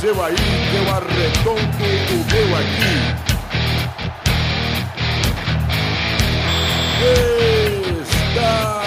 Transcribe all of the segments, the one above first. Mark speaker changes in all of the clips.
Speaker 1: seu aí, eu arredondo o meu aqui. Está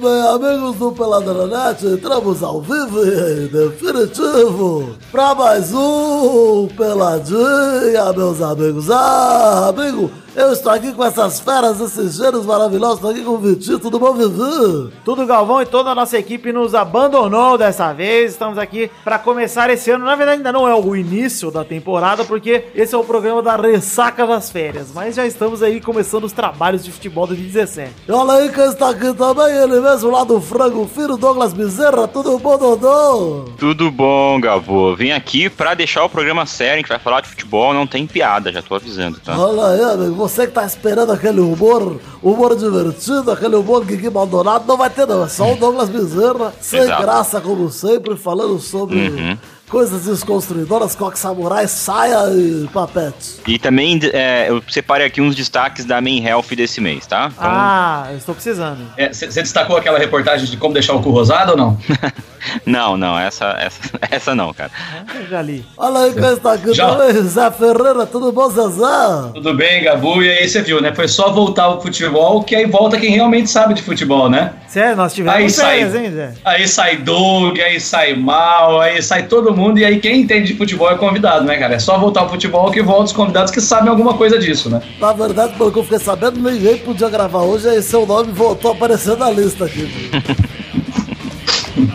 Speaker 2: bem, amigos do Peladranet, entramos ao vivo e definitivo para mais um Peladinha, meus amigos. Ah, amigo, eu estou aqui com essas feras, esses gênios maravilhosos, estou aqui com o Vitinho, tudo bom, Vivi?
Speaker 3: Tudo Galvão e toda a nossa equipe nos abandonou dessa vez. Estamos aqui para começar esse ano. Na verdade, ainda não é o início da temporada, porque esse é o programa da ressaca das férias. Mas já estamos aí começando os trabalhos de futebol 2017.
Speaker 2: E olha aí quem está aqui também, ele mesmo lá do frango, filho Douglas Bezerra, tudo bom, Dodô?
Speaker 4: Tudo bom, Gavô? Vim aqui pra deixar o programa sério, que vai falar de futebol, não tem piada, já tô avisando, tá?
Speaker 2: Olha aí, amigo, você que tá esperando aquele humor, humor divertido, aquele humor Guigui Maldonado, não vai ter não, é só o Douglas Bezerra, sem
Speaker 4: Exato.
Speaker 2: graça como sempre, falando sobre
Speaker 4: Uhum.
Speaker 2: Coisas desconstruidoras, coque samurai, saia e papete.
Speaker 4: E também é, eu separei aqui uns destaques da Main Health desse mês, tá? Então,
Speaker 3: Ah, eu estou precisando.
Speaker 5: Você destacou aquela reportagem de como deixar o cu rosado ou não?
Speaker 4: Não, não, essa, essa, essa não, cara.
Speaker 3: Eu já li.
Speaker 2: Olha aí quem está aqui
Speaker 5: Já.
Speaker 2: também, Zé Ferreira, tudo bom, Zezé?
Speaker 5: Tudo bem, Gabu? E aí você viu, né? Foi só voltar ao futebol que aí volta quem realmente sabe de futebol, né?
Speaker 3: Sério, nós
Speaker 5: Aí
Speaker 3: tivemos
Speaker 5: sai,
Speaker 3: férias, hein, Zé?
Speaker 5: aí sai Doug, aí sai Mal, aí sai todo mundo, e aí quem entende de futebol é convidado, né, cara? É só voltar ao futebol que volta os convidados que sabem alguma coisa disso, né?
Speaker 2: Na verdade, pelo que eu fiquei sabendo, ninguém podia gravar hoje, aí seu nome voltou a aparecer na lista aqui.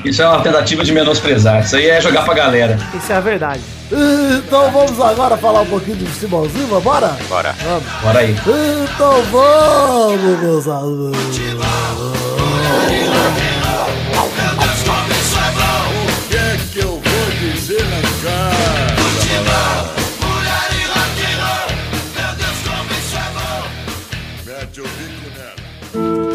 Speaker 5: Isso é uma tentativa de menosprezar. Isso aí é jogar pra galera.
Speaker 3: Isso é a verdade.
Speaker 2: Então vamos agora falar um pouquinho de futebolzinho, vambora?
Speaker 4: Bora.
Speaker 5: Bora aí.
Speaker 2: Então vamos, meus amigos.
Speaker 1: Rádio Bico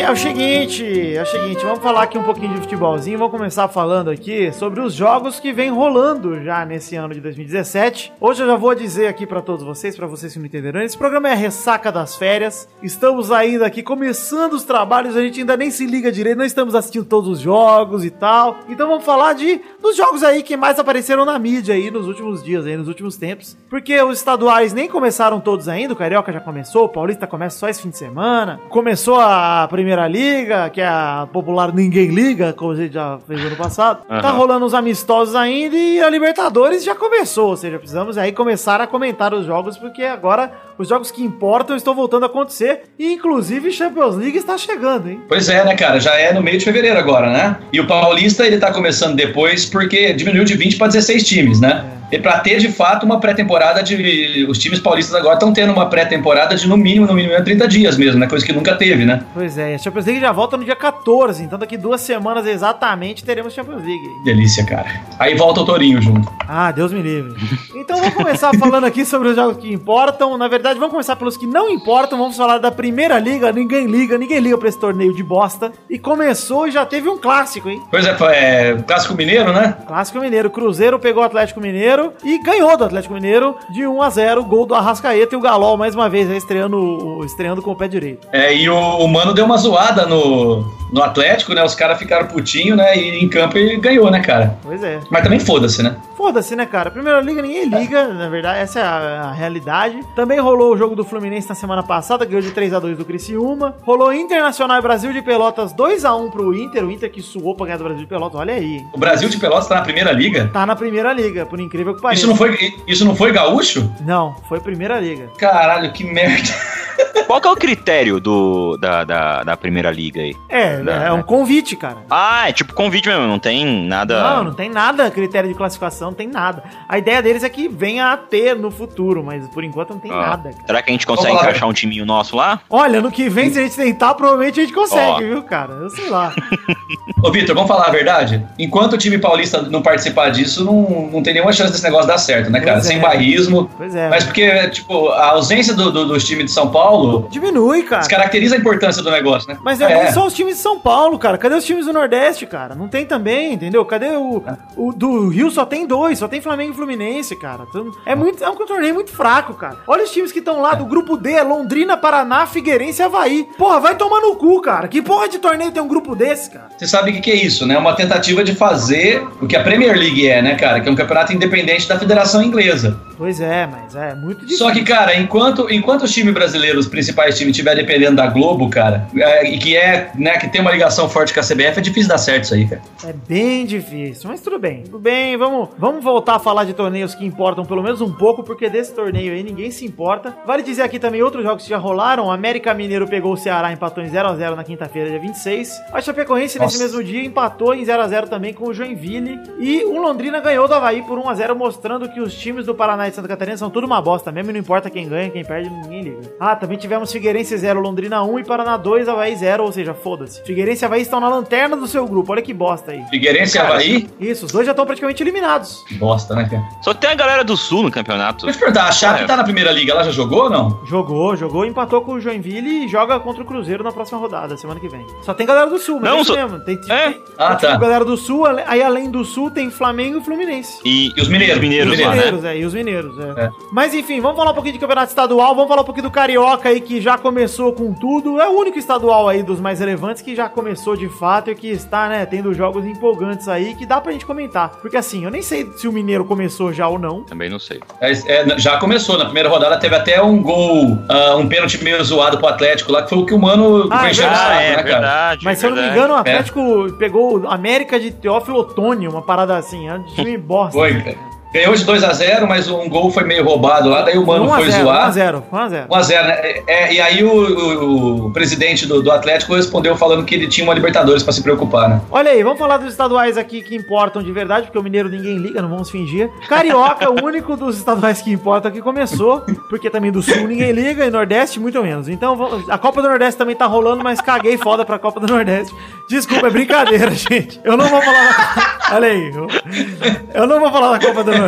Speaker 3: é o, segui- o seguinte, é o seguinte, vamos falar aqui um pouquinho de futebolzinho, vamos começar falando aqui sobre os jogos que vem rolando já nesse ano de 2017. Hoje eu já vou dizer aqui pra todos vocês, pra vocês que não entenderam, esse programa é a ressaca das férias. Estamos ainda aqui começando os trabalhos, a gente ainda nem se liga direito, não estamos assistindo todos os jogos e tal. Então vamos falar de dos jogos aí que mais apareceram na mídia aí nos últimos dias, aí nos últimos tempos. Porque os estaduais nem começaram todos ainda, o Carioca já começou, o Paulista começa só esse fim de semana. Começou a Primeira Liga, que é a popular Ninguém Liga, como a gente já fez ano passado. Tá
Speaker 4: Aham.
Speaker 3: rolando os amistosos ainda e a Libertadores já começou, ou seja, precisamos aí começar a comentar os jogos, porque agora os jogos que importam estão voltando a acontecer e inclusive Champions League está chegando, hein?
Speaker 5: Pois é, né, cara? Já é no meio de fevereiro agora, né? E o Paulista, ele tá começando depois porque diminuiu de 20 para 16 times, né? E pra ter, de fato, uma pré-temporada de... Os times paulistas agora estão tendo uma pré-temporada de, no mínimo, no mínimo, 30 dias mesmo, né? Coisa que nunca teve, né?
Speaker 3: Pois é, a Champions League já volta no dia 14, então daqui duas semanas exatamente teremos Champions League.
Speaker 5: Delícia, cara. Aí volta o Torinho junto.
Speaker 3: Ah, Deus me livre. Então vamos começar falando aqui sobre os jogos que importam. Na verdade, vamos começar pelos que não importam. Vamos falar da Primeira Liga. Ninguém liga, ninguém liga pra esse torneio de bosta. E começou e já teve um clássico, hein?
Speaker 5: Pois é, é Clássico Mineiro, né?
Speaker 3: Clássico Mineiro. Cruzeiro pegou o Atlético Mineiro e ganhou do Atlético Mineiro de 1 a 0 Gol do Arrascaeta e o Galol mais uma vez aí, estreando, estreando com o pé direito.
Speaker 5: É, e o, o Mano deu uma zoada no, no Atlético, né? Os caras ficaram putinho, né? E em campo ele ganhou, né, cara?
Speaker 3: Pois é.
Speaker 5: Mas também foda-se, né?
Speaker 3: Foda-se, né, cara? Primeira liga ninguém liga, na verdade, essa é a, a realidade. Também rolou o jogo do Fluminense na semana passada, ganhou de 3 a 2 do Criciúma. Rolou Internacional e Brasil de Pelotas 2 a 1 pro Inter, o Inter que suou pra ganhar do Brasil de Pelotas, olha aí.
Speaker 5: O Brasil de Pelotas tá na primeira liga.
Speaker 3: Tá na primeira liga, por incrível que pareça.
Speaker 5: Isso não foi, isso não foi gaúcho?
Speaker 3: Não, foi primeira liga.
Speaker 5: Caralho, que merda.
Speaker 4: Qual que é o critério do, da, da, da Primeira Liga aí?
Speaker 3: É,
Speaker 4: Não,
Speaker 3: é um
Speaker 4: né?
Speaker 3: convite, cara.
Speaker 4: Ah, é tipo convite mesmo, não tem nada...
Speaker 3: Não, não tem nada critério de classificação, não tem nada. A ideia deles é que venha a ter no futuro, mas por enquanto não tem
Speaker 4: Ah,
Speaker 3: nada, cara.
Speaker 4: Será que a gente consegue
Speaker 5: Vamos lá.
Speaker 4: encaixar um timinho nosso lá?
Speaker 3: Olha, no que vem, se a gente tentar, provavelmente a gente consegue,
Speaker 4: Ó.
Speaker 3: viu, cara? Eu sei lá.
Speaker 5: Ô, Vitor, vamos falar a verdade? Enquanto o time paulista não participar disso, não, não tem nenhuma chance desse negócio dar certo, né, cara?
Speaker 3: Pois
Speaker 5: Sem
Speaker 3: é.
Speaker 5: barrismo.
Speaker 3: Pois é.
Speaker 5: Mas porque, tipo, a ausência do, do- dos times de São Paulo.
Speaker 3: Diminui, cara.
Speaker 5: Descaracteriza a importância do negócio, né?
Speaker 3: Mas é, é. só os times de São Paulo, cara. Cadê os times do Nordeste, cara? Não tem também, entendeu? Cadê o, o do Rio? Só tem dois, só tem Flamengo e Fluminense, cara. É muito, é um torneio muito fraco, cara. Olha os times que estão lá do grupo D, é Londrina, Paraná, Figueirense e Havaí. Porra, vai tomar no cu, cara. Que porra de torneio tem um grupo desse, cara?
Speaker 5: Você sabe o que, que é isso, né? Uma tentativa de fazer o que a Premier League é, né, cara? Que é um campeonato independente da Federação Inglesa.
Speaker 3: Pois é, mas é muito
Speaker 5: difícil. Só que, cara, enquanto, enquanto os times brasileiros, os principais times, estiver dependendo da Globo, cara, é, e que é, né, que tem uma ligação forte com a CBF, é difícil dar certo isso aí, cara.
Speaker 3: É bem difícil, mas tudo bem. Tudo bem, vamos, vamos voltar a falar de torneios que importam pelo menos um pouco, porque desse torneio aí ninguém se importa. Vale dizer aqui também outros jogos que já rolaram. O América Mineiro pegou o Ceará, empatou em 0x0 na quinta-feira, dia 26. A Chapecoense, Nossa. nesse mesmo dia, empatou em 0x0 também com o Joinville. E o Londrina ganhou do Havaí por 1x0, mostrando que os times do Paraná e Santa Catarina são tudo uma bosta mesmo, e não importa quem ganha, quem perde, ninguém liga. Ah, também tivemos Figueirense 0, Londrina 1 e Paraná 2, Havaí 0, ou seja, foda-se. Figueirense e Havaí estão na lanterna do seu grupo, olha que bosta aí.
Speaker 5: Figueirense e Havaí?
Speaker 3: Isso, os dois já estão praticamente eliminados.
Speaker 5: Bosta, né,
Speaker 4: cara? Só tem a galera do Sul no campeonato.
Speaker 5: Deixa eu te perguntar, a Chape é. tá na primeira liga, ela já jogou ou não?
Speaker 3: Jogou, jogou, empatou com o Joinville e joga contra o Cruzeiro na próxima rodada, semana que vem. Só tem galera do Sul, mas não, é isso mesmo. Tem, é? tem, ah, tem, tá. galera do Sul, aí além do Sul tem Flamengo e Fluminense.
Speaker 5: E, e os mineiros. Os mineiros,
Speaker 3: os mineiros, lá, né? é, e os mineiros, é. é. Mas enfim, vamos falar um pouquinho de campeonato estadual, vamos falar um pouquinho do Carioca aí, que já começou com tudo. É o único estadual aí dos mais relevantes que já começou de fato e que está, né, tendo jogos empolgantes aí que dá pra gente comentar. Porque assim, eu nem sei se o Mineiro começou já ou não.
Speaker 4: Também não sei.
Speaker 5: É, é, já começou, na primeira rodada teve até um gol, uh, um pênalti meio zoado pro Atlético lá, que foi o que o Mano
Speaker 3: ah, foi enchendo ah, é, né, cara? Verdade, Mas se eu não me engano, o Atlético é. pegou América de Teófilo Otônio, uma parada assim, é de bosta.
Speaker 5: Foi, né? Ganhou de 2x0, mas um gol foi meio roubado lá, daí o Mano foi zoar.
Speaker 3: 1x0, 1x0.
Speaker 5: 1x0, né? É, e aí o, o, o presidente do, do, Atlético respondeu falando que ele tinha uma Libertadores pra se preocupar, né?
Speaker 3: Olha aí, vamos falar dos estaduais aqui que importam de verdade, porque o Mineiro ninguém liga, não vamos fingir. Carioca, o único dos estaduais que importa que começou, porque também do Sul ninguém liga e Nordeste muito menos. Então a Copa do Nordeste também tá rolando, mas caguei foda pra Copa do Nordeste. Desculpa, é brincadeira, gente. Eu não vou falar. Olha aí, eu não vou falar da Copa do Nordeste,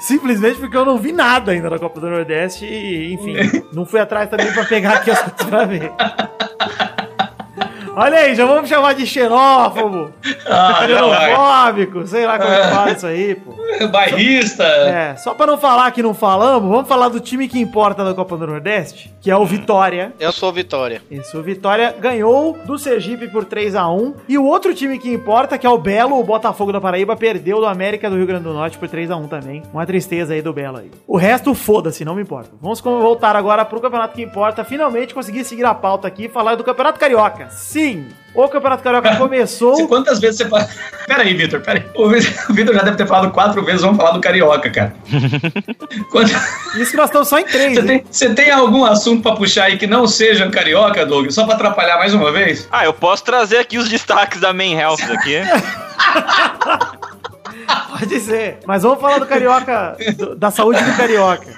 Speaker 3: simplesmente porque eu não vi nada ainda da Copa do Nordeste e, enfim, não fui atrás também pra pegar aqui as coisas pra ver. Olha aí, já vamos chamar de xenófobo. Ah, xenofóbico, sei lá como é que fala isso aí, pô.
Speaker 5: Bairrista.
Speaker 3: É, só pra não falar que não falamos, vamos falar do time que importa da Copa do Nordeste, que é o Vitória.
Speaker 6: Eu sou o Vitória.
Speaker 3: Isso, o Vitória ganhou do Sergipe por 3 a 1 E o outro time que importa, que é o Belo, o Botafogo da Paraíba, perdeu do América do Rio Grande do Norte por 3 a 1 também. Uma tristeza aí do Belo aí. O resto, foda-se, não me importa. Vamos voltar agora pro campeonato que importa. Finalmente consegui seguir a pauta aqui e falar do Campeonato Carioca. Sim, Sim, o Campeonato Carioca começou.
Speaker 5: Quantas vezes você fala. Pera aí, Vitor, pera aí. O Vitor já deve ter falado quatro vezes, vamos falar do Carioca, cara.
Speaker 3: Quanto... Isso que nós estamos só em três.
Speaker 5: Você tem, você tem, algum assunto pra puxar aí que não seja Carioca, Doug? Só pra atrapalhar mais uma vez?
Speaker 4: Ah, eu posso trazer aqui os destaques da Main Health aqui.
Speaker 3: Pode ser. Mas vamos falar do Carioca, do, da saúde do Carioca.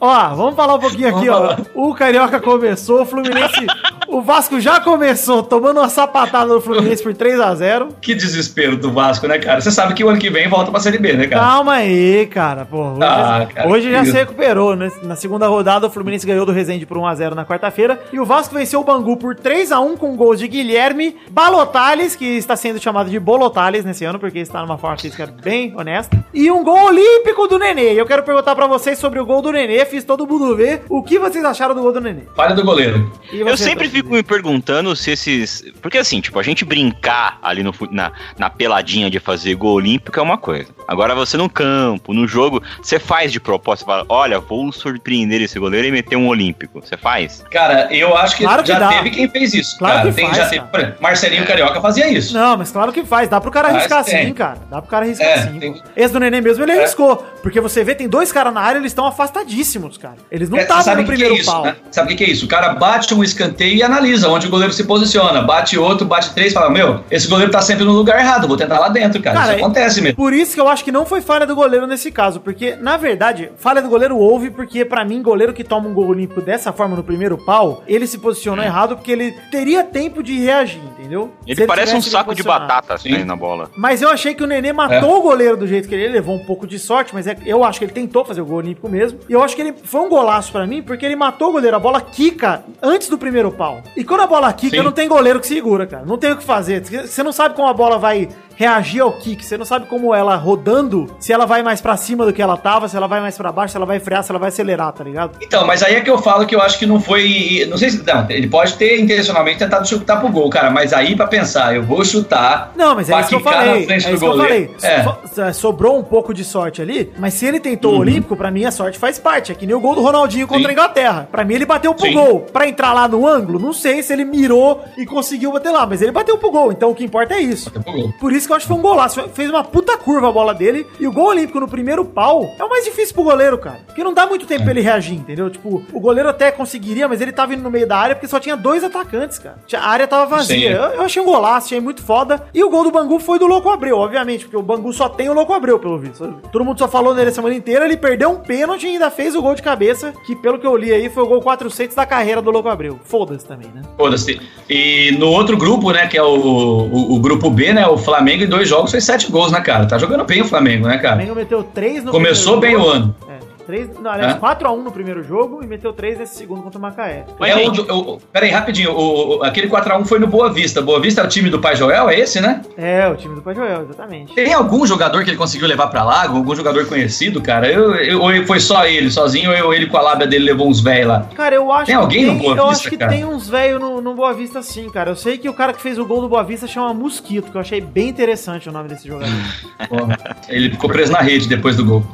Speaker 3: Ó, vamos falar um pouquinho aqui, ó. O Carioca começou, o Fluminense. o Vasco já começou tomando uma sapatada do Fluminense por 3x0.
Speaker 5: Que desespero do Vasco, né, cara? Você sabe que o ano que vem volta pra Série B, né, cara?
Speaker 3: Calma aí, cara. Pô, hoje, ah, cara, hoje já se recuperou, né? Na segunda rodada, o Fluminense ganhou do Resende por 1x0 na quarta-feira. E o Vasco venceu o Bangu por 3x1 com gols de Guilherme Balotales, que está sendo chamado de Bolotales nesse ano, porque está numa forma física bem honesta. E um gol olímpico do Nenê. E eu quero perguntar para vocês sobre o gol do Nenê fiz todo mundo ver. O que vocês acharam do gol do Nenê?
Speaker 5: Falha do goleiro.
Speaker 4: Eu sempre fico me perguntando se esses. Porque assim, tipo, a gente brincar ali no, na, na peladinha de fazer gol olímpico é uma coisa. Agora você no campo, no jogo, você faz de propósito, fala, olha, vou surpreender esse goleiro e meter um olímpico. Você faz?
Speaker 5: Cara, eu acho que, claro que já dá. teve quem fez isso.
Speaker 3: Claro
Speaker 5: cara.
Speaker 3: que
Speaker 5: Tem,
Speaker 3: faz,
Speaker 5: já teve, Marcelinho é. Carioca fazia isso.
Speaker 3: Não, mas claro que faz. Dá pro cara arriscar sim, cara. Dá pro cara arriscar é, sim. Tem... Esse do Nenê mesmo, ele é. arriscou. Porque você vê, tem dois caras na área, eles estão afastadíssimos, cara. Eles não estavam é, no primeiro
Speaker 5: que é isso,
Speaker 3: pau.
Speaker 5: Né? Sabe o que é isso? O cara bate um escanteio e analisa onde o goleiro se posiciona. Bate outro, bate três, fala: Meu, esse goleiro tá sempre no lugar errado, vou tentar lá dentro, cara. cara isso acontece mesmo.
Speaker 3: Por isso que eu acho que não foi falha do goleiro nesse caso, porque, na verdade, falha do goleiro houve, porque, para mim, goleiro que toma um gol olímpico dessa forma no primeiro pau, ele se posicionou errado porque ele teria tempo de reagir, entendeu? Se
Speaker 4: Ele parece um saco de batata
Speaker 5: Sim.
Speaker 4: assim, na bola.
Speaker 3: Mas eu achei que o Nenê matou o goleiro do jeito que ele, ele levou um pouco de sorte, mas é- eu acho que ele tentou fazer o gol olímpico mesmo. E eu acho que ele foi um golaço pra mim, porque ele matou o goleiro. A bola quica antes do primeiro pau. E quando a bola quica,
Speaker 5: Sim.
Speaker 3: não tem goleiro que segura, cara. Não tem o que fazer. Você não sabe como a bola vai reagir ao kick. Você não sabe como ela rodando, se ela vai mais pra cima do que ela tava, se ela vai mais pra baixo, se ela vai frear, se ela vai acelerar, tá ligado?
Speaker 5: Então, mas aí é que eu falo que eu acho que não foi. Não sei se. Não, ele pode ter intencionalmente tentado chutar pro gol, cara. Mas aí pra pensar, eu vou chutar.
Speaker 3: Não, mas é isso que eu falei. É isso que eu falei.
Speaker 5: É.
Speaker 3: So- sobrou um pouco de sorte ali, mas se ele tentou
Speaker 5: Uhum.
Speaker 3: o Olímpico, pra mim a sorte faz parte. É que nem o gol do Ronaldinho contra
Speaker 5: Sim.
Speaker 3: a Inglaterra. Pra mim ele bateu pro
Speaker 5: Sim.
Speaker 3: gol. Pra entrar lá no ângulo, não sei se ele mirou e conseguiu bater lá, mas ele bateu pro gol. Então o que importa é isso.
Speaker 5: Pro gol.
Speaker 3: Por isso que eu acho que foi um golaço. Fez uma puta curva a bola dele. E o gol olímpico no primeiro pau é o mais difícil pro goleiro, cara. Porque não dá muito tempo pra ele reagir, entendeu? Tipo, o goleiro até conseguiria, mas ele tava indo no meio da área porque só tinha dois atacantes, cara. A área tava vazia. Eu, eu achei um golaço, achei muito foda. E o gol do Bangu foi do Louco Abreu, obviamente, porque o Bangu só tem o Louco Abreu, pelo visto. Todo mundo só falou nele a semana inteira. Ele perdeu um pênalti e ainda fez o gol de cabeça, que pelo que eu li aí foi o gol 400 da carreira do Louco Abreu. Foda-se também, né?
Speaker 5: Foda-se. E no outro grupo, né, que é o, o, o grupo B, né, o Flamengo em dois jogos fez sete gols, né, cara? Tá jogando bem o Flamengo, né,
Speaker 3: O
Speaker 5: cara?
Speaker 3: Flamengo meteu 3 no
Speaker 5: Começou bem o ano.
Speaker 3: É, três, não, aliás,
Speaker 5: É?
Speaker 3: 4x1 no primeiro jogo e meteu 3 nesse segundo contra o Macaé.
Speaker 4: Mas,
Speaker 5: é o,
Speaker 4: gente-
Speaker 5: o, o- peraí, rapidinho. O, o- aquele 4x1 foi no Boa Vista. Boa Vista é o time do Pai Joel, é esse, né?
Speaker 3: É, o time do Pai Joel, exatamente.
Speaker 5: Tem algum jogador que ele conseguiu levar pra lá? Algum jogador conhecido, cara? Eu, eu- ou foi só ele, sozinho, ou ele com a lábia dele levou uns velhos lá?
Speaker 3: Cara, eu acho
Speaker 5: Tem alguém
Speaker 3: que
Speaker 5: no Boa
Speaker 3: eu
Speaker 5: Vista,
Speaker 3: acho que
Speaker 5: cara?
Speaker 3: tem uns velhos no, no Boa Vista sim, cara. Eu sei que o cara que fez o gol do Boa Vista chama Mosquito, que eu achei bem interessante o nome desse jogador.
Speaker 5: Porra, ele ficou preso na rede depois do gol.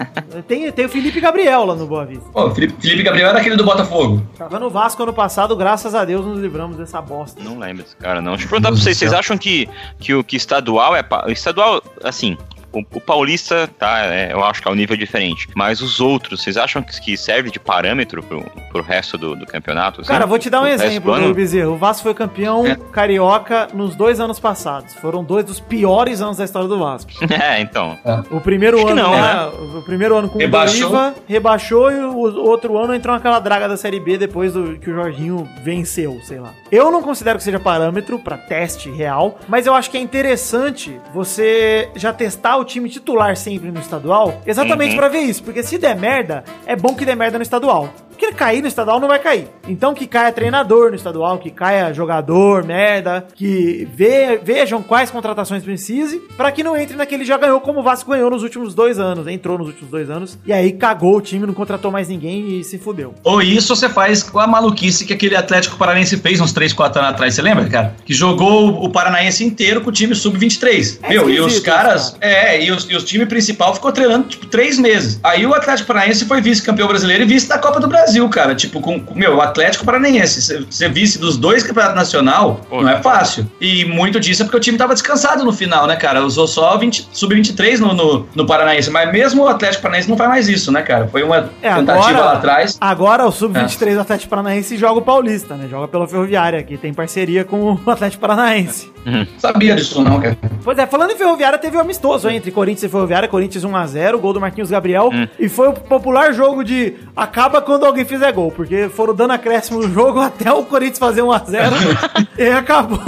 Speaker 3: tem, tem o Felipe Gabriel lá no Boa Vista.
Speaker 5: Pô, Felipe, Felipe Gabriel era aquele do Botafogo.
Speaker 3: Tava no Vasco ano passado, graças a Deus nos livramos dessa bosta.
Speaker 4: Não lembro desse cara, não. Deixa eu perguntar pra
Speaker 5: Deus
Speaker 4: vocês,
Speaker 5: do
Speaker 4: vocês
Speaker 5: céu.
Speaker 4: acham que, que o que estadual é. pa- o Estadual, assim. O, o paulista, tá, é, eu acho que é um nível diferente. Mas os outros, vocês acham que, que serve de parâmetro pro, pro resto do, do campeonato? assim?
Speaker 3: Cara, vou te dar um
Speaker 4: Pro
Speaker 3: exemplo,
Speaker 4: do
Speaker 3: Bezerro. O Vasco foi campeão
Speaker 5: É.
Speaker 3: carioca nos dois anos passados. Foram dois dos piores anos da história do Vasco.
Speaker 4: É, então.
Speaker 3: O primeiro
Speaker 4: Acho
Speaker 3: ano,
Speaker 4: não,
Speaker 3: né? O primeiro ano com
Speaker 5: Rebaixou.
Speaker 3: o Doriva rebaixou e o outro ano entrou naquela draga da Série B depois do que o Jorginho venceu, sei lá. Eu não considero que seja parâmetro pra teste real, mas eu acho que é interessante você já testar o time titular sempre no estadual, exatamente
Speaker 4: Uhum.
Speaker 3: pra ver isso, porque se der merda, é bom que dê merda no estadual. Porque ele cair no estadual não vai cair. Então que caia treinador no estadual, que caia jogador, merda, que ve- vejam quais contratações precise, pra que não entre naquele já ganhou como o Vasco ganhou nos últimos dois anos, entrou nos últimos dois anos, e aí cagou o time, não contratou mais ninguém e se fudeu.
Speaker 5: Ou isso você faz com a maluquice que aquele Atlético Paranaense fez uns 3, 4 anos atrás, você lembra, cara? Que jogou o Paranaense inteiro com o time sub-23.
Speaker 3: É
Speaker 5: Meu, e os caras.
Speaker 3: cara.
Speaker 5: É, e, os, e o time principal ficou treinando, tipo, três meses. Aí o Atlético Paranaense foi vice-campeão brasileiro e vice da Copa do Brasil, cara. Tipo, com, com meu, o Atlético Paranaense, ser- vice dos dois campeonatos nacional,
Speaker 4: Pô,
Speaker 5: não é fácil. E muito disso é porque o time tava descansado no final, né, cara? Usou só 20 sub-23 no, no, no Paranaense. Mas mesmo o Atlético Paranaense não faz mais isso, né, cara? Foi uma
Speaker 3: É,
Speaker 5: tentativa
Speaker 3: agora-
Speaker 5: lá atrás.
Speaker 3: Agora o Sub-23 do Atlético Paranaense joga o Paulista, né? Joga pela Ferroviária, que tem parceria com o Atlético Paranaense.
Speaker 5: Sabia disso, não, cara.
Speaker 3: Pois é, falando em Ferroviária, teve um amistoso aí entre Corinthians e Ferroviária, Corinthians 1x0, gol do Marquinhos Gabriel, e foi o popular jogo de acaba quando alguém fizer gol, porque foram dando acréscimo no jogo até o Corinthians fazer 1x0 e acabou.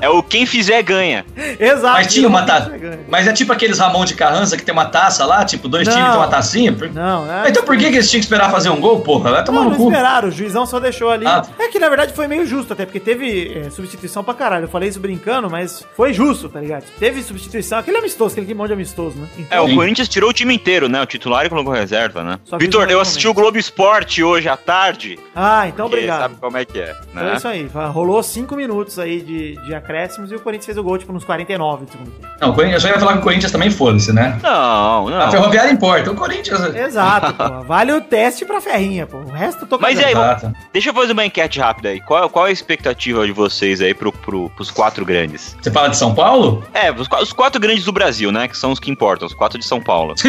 Speaker 4: É o quem fizer ganha.
Speaker 3: Exato.
Speaker 5: Mas tinha uma taça. Mas é tipo aqueles Ramon de Carranza que tem uma taça lá, tipo, dois
Speaker 3: Não.
Speaker 5: times tem uma tacinha.
Speaker 3: Não, é.
Speaker 5: Então por que, que eles tinham que esperar fazer um gol, porra? Vai tomar
Speaker 3: Não,
Speaker 5: no
Speaker 3: não
Speaker 5: cu.
Speaker 3: esperaram, o juizão só deixou ali.
Speaker 5: Ah.
Speaker 3: É que na verdade foi meio justo, até porque teve é, substituição pra caralho. Eu falei isso brincando, mas foi justo, tá ligado? Teve substituição, aquele amistoso, aquele monte de amistoso, né?
Speaker 4: É,
Speaker 3: Então,
Speaker 4: o
Speaker 5: Sim.
Speaker 4: Corinthians tirou o time inteiro, né? O titular e colocou reserva, né? Vitor,
Speaker 3: um
Speaker 4: eu assisti o Globo Esporte hoje à tarde.
Speaker 3: Ah, então
Speaker 4: porque
Speaker 3: obrigado.
Speaker 4: Sabe como é que é,
Speaker 3: Foi
Speaker 4: né?
Speaker 3: isso aí. Rolou cinco minutos aí de, de acréscimos e o Corinthians fez o gol, tipo, nos 49 do segundo tempo.
Speaker 5: Não, o Corinthians- eu só ia falar que o Corinthians também foda-se, né?
Speaker 4: Não,
Speaker 5: A
Speaker 4: não.
Speaker 5: Ferroviária importa. O Corinthians.
Speaker 3: Exato, pô. Vale o teste pra ferrinha, pô. O resto eu tô
Speaker 4: Mas e aí. Deixa eu fazer uma enquete rápida aí. Qual, qual é a expectativa de vocês aí pro, pro, pros quatro grandes?
Speaker 5: Você fala de São Paulo?
Speaker 4: É, os, os quatro grandes do Brasil, né? Que são os que importam, os quatro de São Paulo.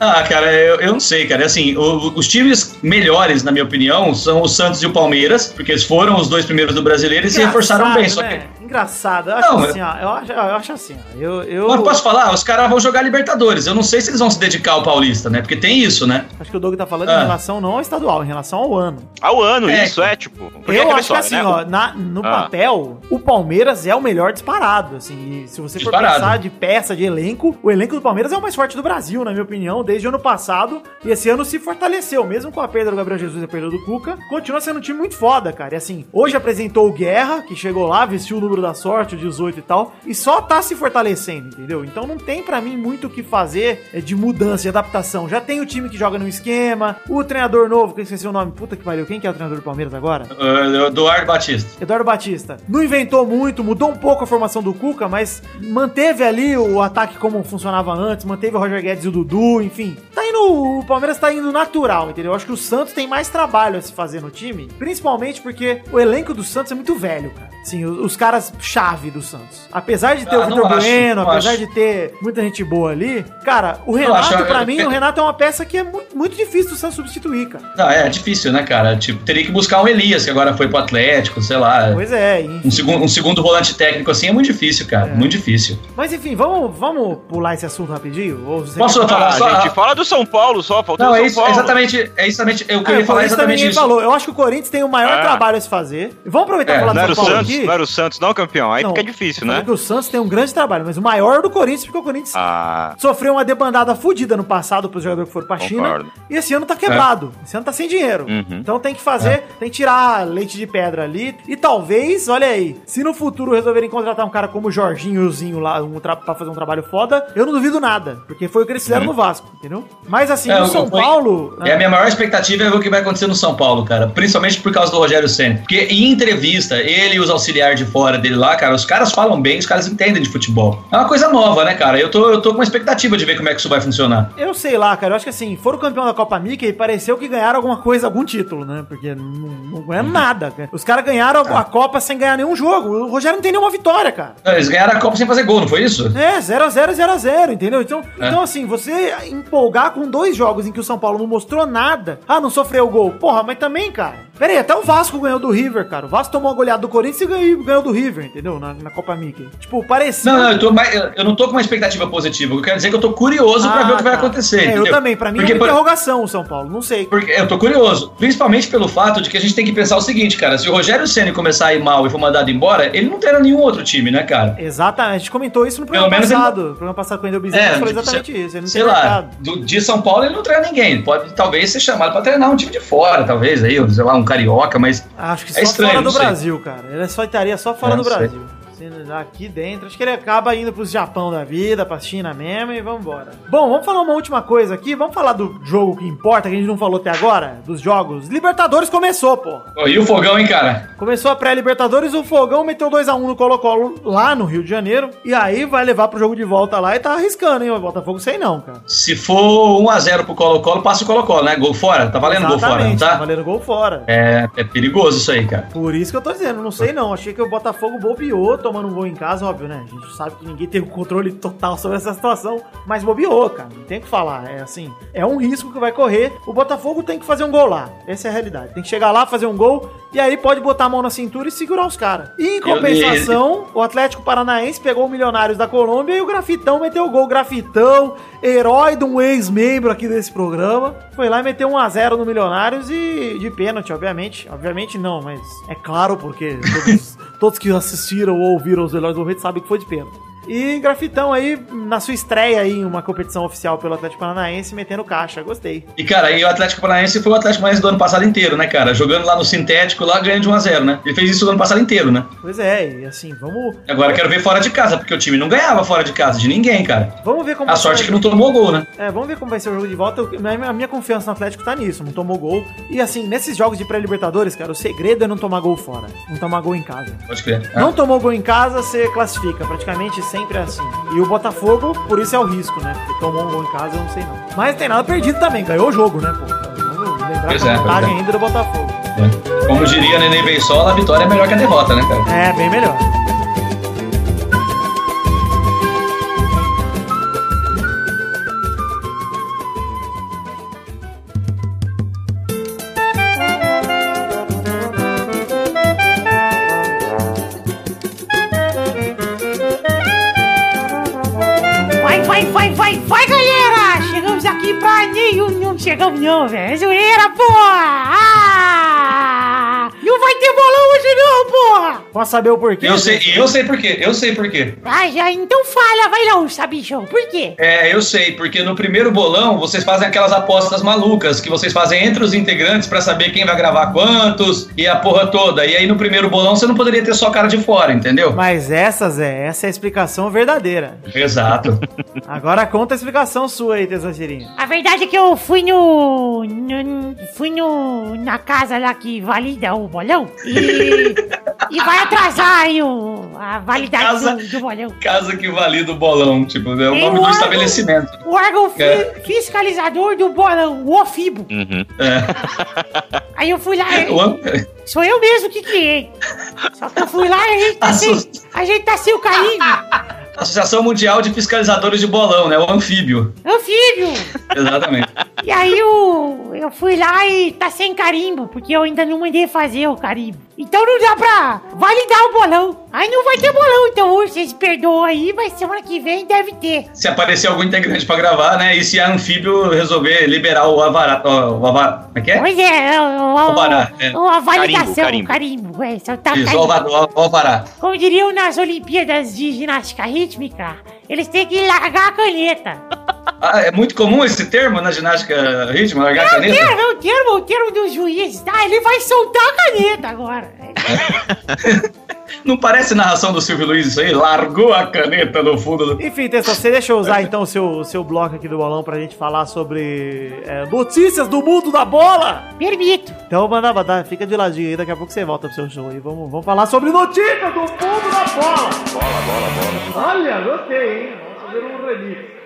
Speaker 5: Ah, cara, eu, eu não sei, cara. Assim, o- os times melhores, na minha opinião, são o Santos e o Palmeiras, porque eles foram os dois primeiros do brasileiro e se reforçaram bem. Só que
Speaker 3: né? Engraçado. Eu acho
Speaker 5: Não,
Speaker 3: assim, ó. Eu acho, eu acho assim, ó. Eu, eu
Speaker 5: Mas posso falar? Os caras vão jogar Libertadores. Eu não sei se eles vão se dedicar ao Paulista, né? Porque tem isso, né?
Speaker 3: acho que o Doug tá falando
Speaker 5: Ah.
Speaker 3: em relação não ao estadual, em relação ao ano.
Speaker 4: Ao ano,
Speaker 5: É.
Speaker 4: isso é, tipo. porque
Speaker 3: eu acho que assim,
Speaker 4: né?
Speaker 3: ó, na- no
Speaker 4: Ah.
Speaker 3: papel, o Palmeiras é o melhor disparado, assim. E se você for
Speaker 5: Disparado.
Speaker 3: pensar de peça, de elenco, o elenco do Palmeiras é o mais forte do Brasil, na minha opinião, desde o ano passado. E esse ano se fortaleceu, mesmo com a perda do Gabriel Jesus e a perda do Cuca, continua sendo um time muito foda, cara. E assim, hoje apresentou o Guerra, que chegou lá, vestiu o número da sorte, o 18 e tal, e só tá se fortalecendo, entendeu? Então não tem pra mim muito o que fazer é, de mudança, de adaptação. Já tem o time que joga no esquema, o treinador novo, que eu esqueci o nome, puta que pariu, quem que é o treinador do Palmeiras agora?
Speaker 5: Uh, Eduardo Batista.
Speaker 3: Eduardo Batista. Não inventou muito, mudou um pouco a formação do Cuca, mas manteve ali o ataque como funcionava antes, manteve o Roger Guedes e o Dudu, enfim. Tá indo, o Palmeiras tá indo natural, entendeu? Eu acho que o Santos tem mais trabalho a se fazer no time, principalmente porque o elenco do Santos é muito velho, cara. Sim, os caras chave do Santos. Apesar de ter
Speaker 5: Ah,
Speaker 3: o Vitor
Speaker 5: acho,
Speaker 3: Bueno, apesar
Speaker 5: acho.
Speaker 3: de ter muita gente boa ali, cara, o Renato,
Speaker 5: acho,
Speaker 3: pra mim,
Speaker 5: eu-
Speaker 3: o Renato é uma peça que é muito, muito difícil do Santos substituir, cara.
Speaker 5: Não, é difícil, né, cara? Tipo, teria que buscar um Elias, que agora foi pro Atlético, sei lá.
Speaker 3: Pois é, enfim.
Speaker 5: Um segundo, um segundo volante técnico assim é muito difícil, cara.
Speaker 3: É.
Speaker 5: Muito difícil.
Speaker 3: Mas enfim, vamos, vamos pular esse assunto rapidinho? Ou você
Speaker 5: Posso
Speaker 3: quer-
Speaker 5: falar
Speaker 4: Ah,
Speaker 5: só-
Speaker 4: gente, fala do São Paulo só, faltou
Speaker 5: Não,
Speaker 4: o
Speaker 5: é
Speaker 4: São
Speaker 5: isso,
Speaker 4: Paulo.
Speaker 5: é exatamente, é exatamente, eu
Speaker 3: Ah,
Speaker 5: queria
Speaker 3: o
Speaker 5: falar exatamente isso.
Speaker 3: falou. Eu acho que o Corinthians tem o maior
Speaker 4: Ah.
Speaker 3: trabalho a se fazer. Vamos aproveitar
Speaker 5: É,
Speaker 3: e falar do
Speaker 4: o
Speaker 3: São Paulo
Speaker 4: Santos,
Speaker 3: aqui.
Speaker 4: não era o Santos, não, campeão. Aí
Speaker 3: Não,
Speaker 4: fica difícil, né?
Speaker 3: o Santos tem um grande trabalho, mas o maior é do Corinthians, porque o Corinthians
Speaker 4: Ah,
Speaker 3: sofreu uma debandada fodida no passado pros jogadores que foram pra China.
Speaker 4: Concordo.
Speaker 3: E esse ano tá quebrado. Esse ano tá sem dinheiro.
Speaker 4: Uhum.
Speaker 3: Então tem que fazer, tem que tirar leite de pedra ali. E talvez, olha aí, se no futuro resolverem contratar um cara como o Jorginho e o Zinho lá um pra fazer um trabalho foda, eu não duvido nada. Porque foi o que eles fizeram no Vasco, entendeu? Mas assim,
Speaker 5: É,
Speaker 3: no São
Speaker 5: foi-
Speaker 3: Paulo.
Speaker 5: É a minha maior expectativa é ver o que vai acontecer no São Paulo, cara. Principalmente por causa do Rogério Senna. Porque em entrevista, ele e os auxiliares de fora dele lá, cara, os caras falam bem, os caras entendem de futebol. É uma coisa nova, né, cara? Eu tô, eu tô com uma expectativa de ver como é que isso vai funcionar.
Speaker 3: Eu sei lá, cara. Eu acho que assim, foram campeão da Copa Mickey, pareceu que ganharam alguma coisa, algum título, né? Porque não, não ganharam nada. cara. Os caras ganharam a Copa sem ganhar nenhum jogo. O Rogério não tem nenhuma vitória, cara.
Speaker 5: Não, Eles ganharam a Copa sem fazer gol, não foi isso?
Speaker 3: É, 0x0, 0x0, entendeu? Então,
Speaker 5: É.
Speaker 3: então, assim, você empolgar com dois jogos em que o São Paulo não mostrou nada. Ah, não sofreu gol. Porra, mas também, cara. Pera aí, até o Vasco ganhou do River, cara. O Vasco tomou uma goleada do Corinthians e ganhou, ganhou do River, entendeu? Na, na Copa Mickey. Tipo, parecia.
Speaker 5: Não, não, eu, tô eu- eu não tô com uma expectativa positiva. Eu quero dizer que eu tô curioso pra
Speaker 3: Ah,
Speaker 5: ver o que vai
Speaker 3: tá.
Speaker 5: acontecer.
Speaker 3: É, eu
Speaker 5: entendeu?
Speaker 3: também. Pra mim
Speaker 5: Porque,
Speaker 3: é uma interrogação o São Paulo. Não sei.
Speaker 5: Porque eu tô curioso, principalmente pelo fato de que a gente tem que pensar o seguinte, cara, se o Rogério Ceni começar a ir mal e for mandado embora, ele não terá nenhum outro time, né, cara?
Speaker 3: Exatamente. A gente comentou isso no
Speaker 5: Pelo
Speaker 3: programa
Speaker 5: ele
Speaker 3: passado. No programa passado com o Endel Bezerra,
Speaker 5: É,
Speaker 3: falou exatamente
Speaker 5: sei-
Speaker 3: isso. Ele não
Speaker 5: Sei lá, do, de São Paulo ele não treina ninguém, ele pode talvez ser chamado pra treinar um time de fora, talvez aí, sei lá, um carioca, mas
Speaker 3: Acho que
Speaker 5: É
Speaker 3: só
Speaker 5: estranho,
Speaker 3: fora do. Brasil, cara. Ele só estaria só fora
Speaker 5: É,
Speaker 3: do
Speaker 5: não sei.
Speaker 3: Sendo Aqui dentro, acho que ele acaba indo pro Japão da vida, pra China mesmo e vambora. Bom, vamos falar uma última coisa aqui. Vamos falar do jogo que importa, que a gente não falou até agora, dos jogos. Libertadores começou, pô.
Speaker 5: Ô, e o fogão, hein, cara?
Speaker 3: Começou a pré-Libertadores, o Fogão meteu 2x1 no Colo-Colo lá no Rio de Janeiro. E aí vai levar pro jogo de volta lá e tá arriscando, hein? O Botafogo sei não, cara.
Speaker 5: Se for 1x0 pro Colo-Colo, passa o Colo-Colo, né? Gol fora, tá valendo gol fora, não
Speaker 3: Exatamente,
Speaker 5: tá?
Speaker 3: valendo gol fora.
Speaker 5: É, é perigoso isso aí, cara.
Speaker 3: Por isso que eu tô dizendo, não sei não. Achei que o Botafogo bobeou tomando um gol em casa, óbvio, né? A gente sabe que ninguém tem o controle total sobre essa situação, mas bobeou, cara. Não tem o que falar. É assim, é um risco que vai correr. O Botafogo tem que fazer um gol lá. Essa é a realidade. Tem que chegar lá, fazer um gol, e aí pode botar a mão na cintura e segurar os caras. E em compensação, o Atlético Paranaense pegou o Milionários da Colômbia e o Grafitão meteu o gol. Grafitão, herói de um ex-membro aqui desse programa, foi lá e meteu 1x0 no Milionários e de pênalti, obviamente. Obviamente não, mas é claro porque todos, todos que assistiram ou ouviram os melhores momentos sabem que foi de pênalti. E Grafitão aí, na sua estreia aí em uma competição oficial pelo Atlético Paranaense, metendo caixa. Gostei.
Speaker 5: E, cara, e o Atlético Paranaense foi o Atlético Paranaense do ano passado inteiro, né, cara? Jogando lá no sintético, lá ganhando de 1x0, né? Ele fez isso o ano passado inteiro, né?
Speaker 3: Pois é, e assim, vamos,
Speaker 5: Agora quero ver fora de casa, porque o time não ganhava fora de casa de ninguém, cara.
Speaker 3: vamos ver como
Speaker 5: A sorte é que não tomou gol, né?
Speaker 3: É, vamos ver como vai ser o jogo de volta. A minha confiança no Atlético tá nisso, não tomou gol. E assim, nesses jogos de pré-libertadores, cara, o segredo é não tomar gol fora. Não tomar gol em casa.
Speaker 5: Pode crer.
Speaker 3: Não tomou gol em casa, você classifica. Praticamente sempre é assim. E o Botafogo, por isso é o risco, né? Porque tomou um gol em casa, eu não sei não. Mas tem nada perdido também, ganhou o jogo, né, pô? Vamos lembrar
Speaker 5: Pois
Speaker 3: a
Speaker 5: é,
Speaker 3: vantagem
Speaker 5: é.
Speaker 3: ainda do Botafogo.
Speaker 5: É. Como diria Nenê Beisola, a vitória é melhor que a derrota, né, cara?
Speaker 3: É, bem melhor.
Speaker 6: Chegamos não, velho.
Speaker 3: Posso saber o porquê?
Speaker 5: Eu sei, eu sei por quê, eu sei por quê.
Speaker 6: Ah, já, então fala, vai lá, sabichão. Por quê?
Speaker 5: É, eu sei, porque no primeiro bolão vocês fazem aquelas apostas malucas que vocês fazem entre os integrantes pra saber quem vai gravar quantos e a porra toda. E aí no primeiro bolão você não poderia ter só cara de fora, entendeu?
Speaker 3: Mas essa, Zé, essa é a explicação verdadeira.
Speaker 5: Exato.
Speaker 3: Agora conta a explicação sua aí, Tesourinha.
Speaker 6: A verdade é que eu fui no, no- fui no na casa lá que valida o bolão e, e vai atrasar aí o, a validade
Speaker 5: Casa-
Speaker 6: do, do bolão.
Speaker 5: Casa que valida o bolão, tipo, é o
Speaker 6: Tem
Speaker 5: nome do
Speaker 6: órgão-
Speaker 5: estabelecimento.
Speaker 6: O órgão fi-
Speaker 5: É.
Speaker 6: fiscalizador do bolão, o OFIBO.
Speaker 4: Uhum.
Speaker 6: Aí eu fui lá,
Speaker 5: O an-
Speaker 6: sou eu mesmo que criei. Só que eu fui lá e a gente tá sem,
Speaker 5: Assusta.
Speaker 6: a gente tá sem o carinho.
Speaker 5: Associação Mundial de Fiscalizadores de Bolão, né? O anfíbio.
Speaker 6: Anfíbio.
Speaker 5: Exatamente.
Speaker 6: E aí eu, eu fui lá e tá sem carimbo, porque eu ainda não mandei fazer o carimbo. Então não dá pra validar o bolão. Aí não vai ter bolão, então hoje vocês perdoam aí, mas semana que vem deve ter.
Speaker 5: Se aparecer algum integrante pra gravar, né? E se a anfíbio resolver liberar o avará. O avará. Como é que é?
Speaker 6: Pois é, o, o,
Speaker 5: Alvará, é.
Speaker 6: o- a validação,
Speaker 4: Carimbo,
Speaker 6: o carimbo. É, só tá
Speaker 5: Isso, o
Speaker 6: carimbo.
Speaker 5: alvará. o alvará.
Speaker 6: Como diriam nas Olimpíadas de Ginástica Rítmica, eles têm que largar a caneta.
Speaker 5: Ah, é muito comum esse termo na ginástica ritmo, largar a
Speaker 6: É o
Speaker 5: caneta?
Speaker 6: termo, é o termo, o termo do juiz, tá? Ele vai soltar a caneta agora.
Speaker 5: Não parece narração do Silvio Luiz isso aí? Largou a caneta no fundo do.
Speaker 3: Enfim, Tessa, você deixa eu usar então o seu, seu bloco aqui do bolão pra gente falar sobre é, notícias do mundo da bola?
Speaker 6: Permito.
Speaker 3: Então, manda, manda, fica de ladinho aí, daqui a pouco você volta pro seu show aí. Vamos, vamos falar sobre notícias do mundo da bola. Bola, bola, bola. Olha, gostei, hein? Vamos fazer um remix.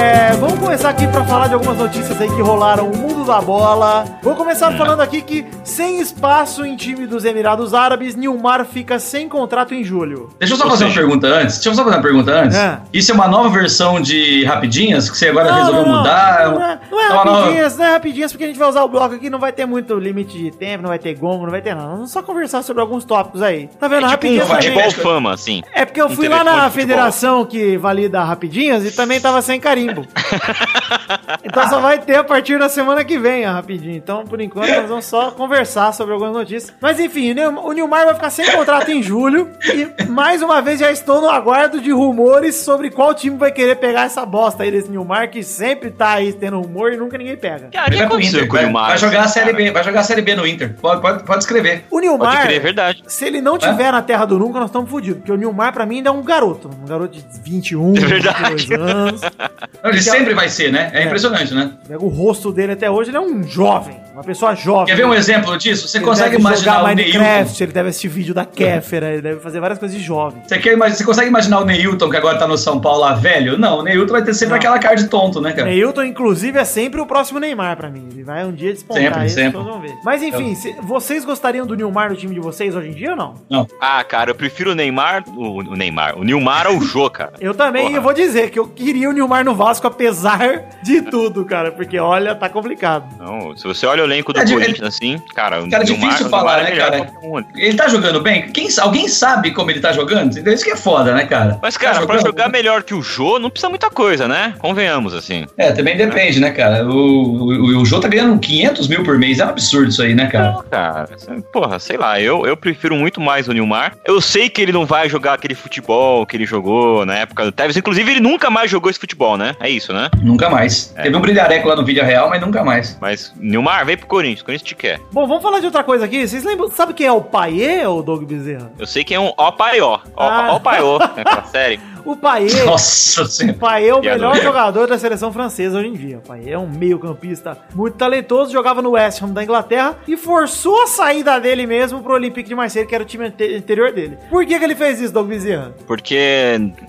Speaker 3: É, vamos começar aqui pra falar de algumas notícias aí que rolaram no mundo da bola. Vou começar falando aqui que, sem espaço em time dos Emirados Árabes, Nilmar fica sem contrato em julho.
Speaker 5: Deixa eu só
Speaker 4: Ou
Speaker 5: fazer uma
Speaker 4: seja-
Speaker 5: pergunta antes. Deixa eu só fazer uma pergunta antes.
Speaker 3: É.
Speaker 5: Isso é uma nova versão de Rapidinhas que você agora resolveu mudar?
Speaker 3: Não, é, não é
Speaker 5: É uma nova-
Speaker 3: rapidinhas, não é rapidinhas, porque a gente vai usar o bloco aqui, não vai ter muito limite de tempo, não vai ter gongo, não vai ter nada. Vamos só conversar sobre alguns tópicos aí. Tá vendo?
Speaker 4: É tipo
Speaker 3: rapidinhas também.
Speaker 4: futebol fama, assim.
Speaker 3: É porque eu
Speaker 4: um
Speaker 3: fui lá na federação que valida rapidinhas e também tava sem carimbo. então só vai ter a partir da semana que vem a rapidinho. Então, por enquanto, nós vamos só conversar sobre algumas notícias. Mas enfim, o Nil- o Nilmar vai ficar sem contrato em julho. E mais uma vez já estou no aguardo de rumores sobre qual time vai querer pegar essa bosta aí desse Nilmar, que sempre tá aí tendo rumor e nunca ninguém pega.
Speaker 4: Cara, que aconteceu
Speaker 5: Inter.
Speaker 4: com o Neymar?
Speaker 5: vai jogar a Série? B. Vai jogar a Série B no Inter. Pode, pode, pode escrever.
Speaker 3: O Nilmar,
Speaker 4: Pode crer, é verdade.
Speaker 3: se ele não tiver na terra do nunca, nós estamos fodidos. Porque o Nilmar, pra mim, ainda é um garoto. Um garoto de 21,
Speaker 4: É verdade.
Speaker 3: 22 anos.
Speaker 5: Não, Ele sempre vai ser, né? É, impressionante, né?
Speaker 3: Pega o rosto dele até hoje, ele é um jovem. Uma pessoa jovem.
Speaker 5: Quer ver um exemplo disso? Você
Speaker 3: Ele
Speaker 5: consegue
Speaker 3: deve
Speaker 5: imaginar
Speaker 3: jogar
Speaker 5: o Neilton?
Speaker 3: Minecraft, ele deve assistir vídeo da Kéfera, ele deve fazer várias coisas de jovem.
Speaker 5: Você, quer, você consegue imaginar o Neilton que agora tá no São Paulo lá velho? Não, o Neilton vai ter sempre
Speaker 3: Não.
Speaker 5: aquela cara de tonto, né, cara?
Speaker 3: Neilton, inclusive, é sempre o próximo Neymar pra mim. Ele vai um dia despontar
Speaker 5: Sempre,
Speaker 3: isso,
Speaker 5: sempre.
Speaker 3: todos vão ver. Mas enfim, se- vocês gostariam do Nilmar no time de vocês hoje em dia ou não?
Speaker 4: Ah, cara, eu prefiro o Neymar. O, o Neymar. O Nilmar ao Jô, cara.
Speaker 3: Eu também,
Speaker 4: Porra.
Speaker 3: eu vou dizer que eu queria o Nilmar no Vasco, apesar de tudo, cara. Porque, olha, tá complicado.
Speaker 4: Não, se você olha o elenco do
Speaker 5: É,
Speaker 4: Corinthians assim, cara, o
Speaker 5: Cara, é
Speaker 4: Nilmar,
Speaker 5: difícil
Speaker 4: o Nilmar
Speaker 5: falar,
Speaker 4: é
Speaker 5: né, cara? Ele tá jogando bem? Quem, alguém sabe como ele tá jogando? Entendeu? Isso que é foda, né, cara?
Speaker 4: Mas, cara,
Speaker 5: Tá
Speaker 4: pra jogar melhor que o Jô, não precisa muita coisa, né? Convenhamos, assim.
Speaker 5: É, também depende, né, cara? O, o, o Jô tá ganhando 500 mil por mês. É um absurdo isso aí, né, cara?
Speaker 4: Não, cara, assim, porra, sei lá, eu, eu prefiro muito mais o Nilmar. Eu sei que ele não vai jogar aquele futebol que ele jogou na época do Tevez. Inclusive, ele nunca mais jogou esse futebol, né? É isso, né?
Speaker 5: Nunca mais. Teve um brilhareco lá no vídeo real, mas nunca mais.
Speaker 4: Mas, Nilmar, vem pro Corinthians, o Corinthians te quer.
Speaker 3: Bom, vamos falar de outra coisa aqui. Vocês lembram, sabe quem é o Paiê, ou Doug Bezerra?
Speaker 4: Eu sei que é um ó paió. Ó,
Speaker 3: Ah.
Speaker 4: aquela série.
Speaker 3: O Paiê...
Speaker 5: Nossa senhora.
Speaker 3: O Paê é o melhor jogador da seleção francesa hoje em dia. O Paê é um meio-campista muito talentoso, jogava no West Ham da Inglaterra e forçou a saída dele mesmo pro Olympique de Marseille, que era o time ante- anterior dele. Por que, que ele fez isso, Doug Bezerra?
Speaker 4: Porque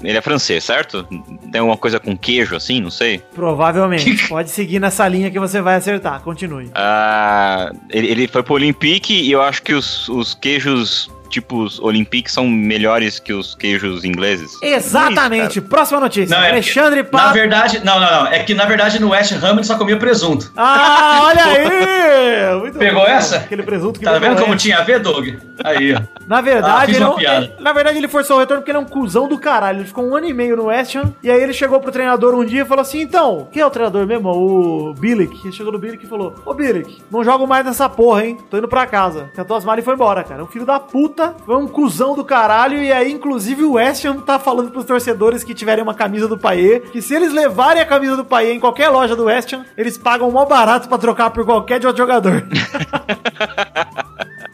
Speaker 4: ele é francês, certo? Tem alguma coisa com queijo, assim, não sei.
Speaker 3: Provavelmente. Pode seguir nessa linha que você vai acertar. Continue.
Speaker 4: Ah, ele, ele foi pro Olympique e eu acho que os, os queijos tipos Olympique são melhores que os queijos ingleses.
Speaker 3: Exatamente. Próxima notícia.
Speaker 5: Não, é
Speaker 3: Alexandre
Speaker 5: porque, Na
Speaker 3: Pato.
Speaker 5: verdade, não, não, não. É que na verdade no West Ham ele só comia presunto.
Speaker 3: Ah, olha aí! Muito
Speaker 5: Pegou
Speaker 3: bom.
Speaker 5: essa?
Speaker 3: Aquele presunto que
Speaker 5: Tá vendo
Speaker 3: do
Speaker 5: como tinha a ver, Doug? Aí, ó.
Speaker 3: Na
Speaker 5: Ah,
Speaker 3: verdade,
Speaker 5: fiz
Speaker 3: ele, não- ele- na verdade, ele forçou o retorno porque ele é um cuzão do caralho. Ele ficou um ano e meio no West Ham. E aí ele chegou pro treinador um dia e falou assim: então, quem é o treinador mesmo? O Bilic. Ele chegou no Bilic e falou: Ô Bilic, não jogo mais nessa porra, hein? Tô indo pra casa. Cantou as malas e foi embora, cara. Um filho da puta, foi um cuzão do caralho. E aí, inclusive, o West Ham tá falando pros torcedores que tiverem uma camisa do Paê que se eles levarem a camisa do Paê em qualquer loja do West Ham, eles pagam mó barato pra trocar por qualquer outro jogador.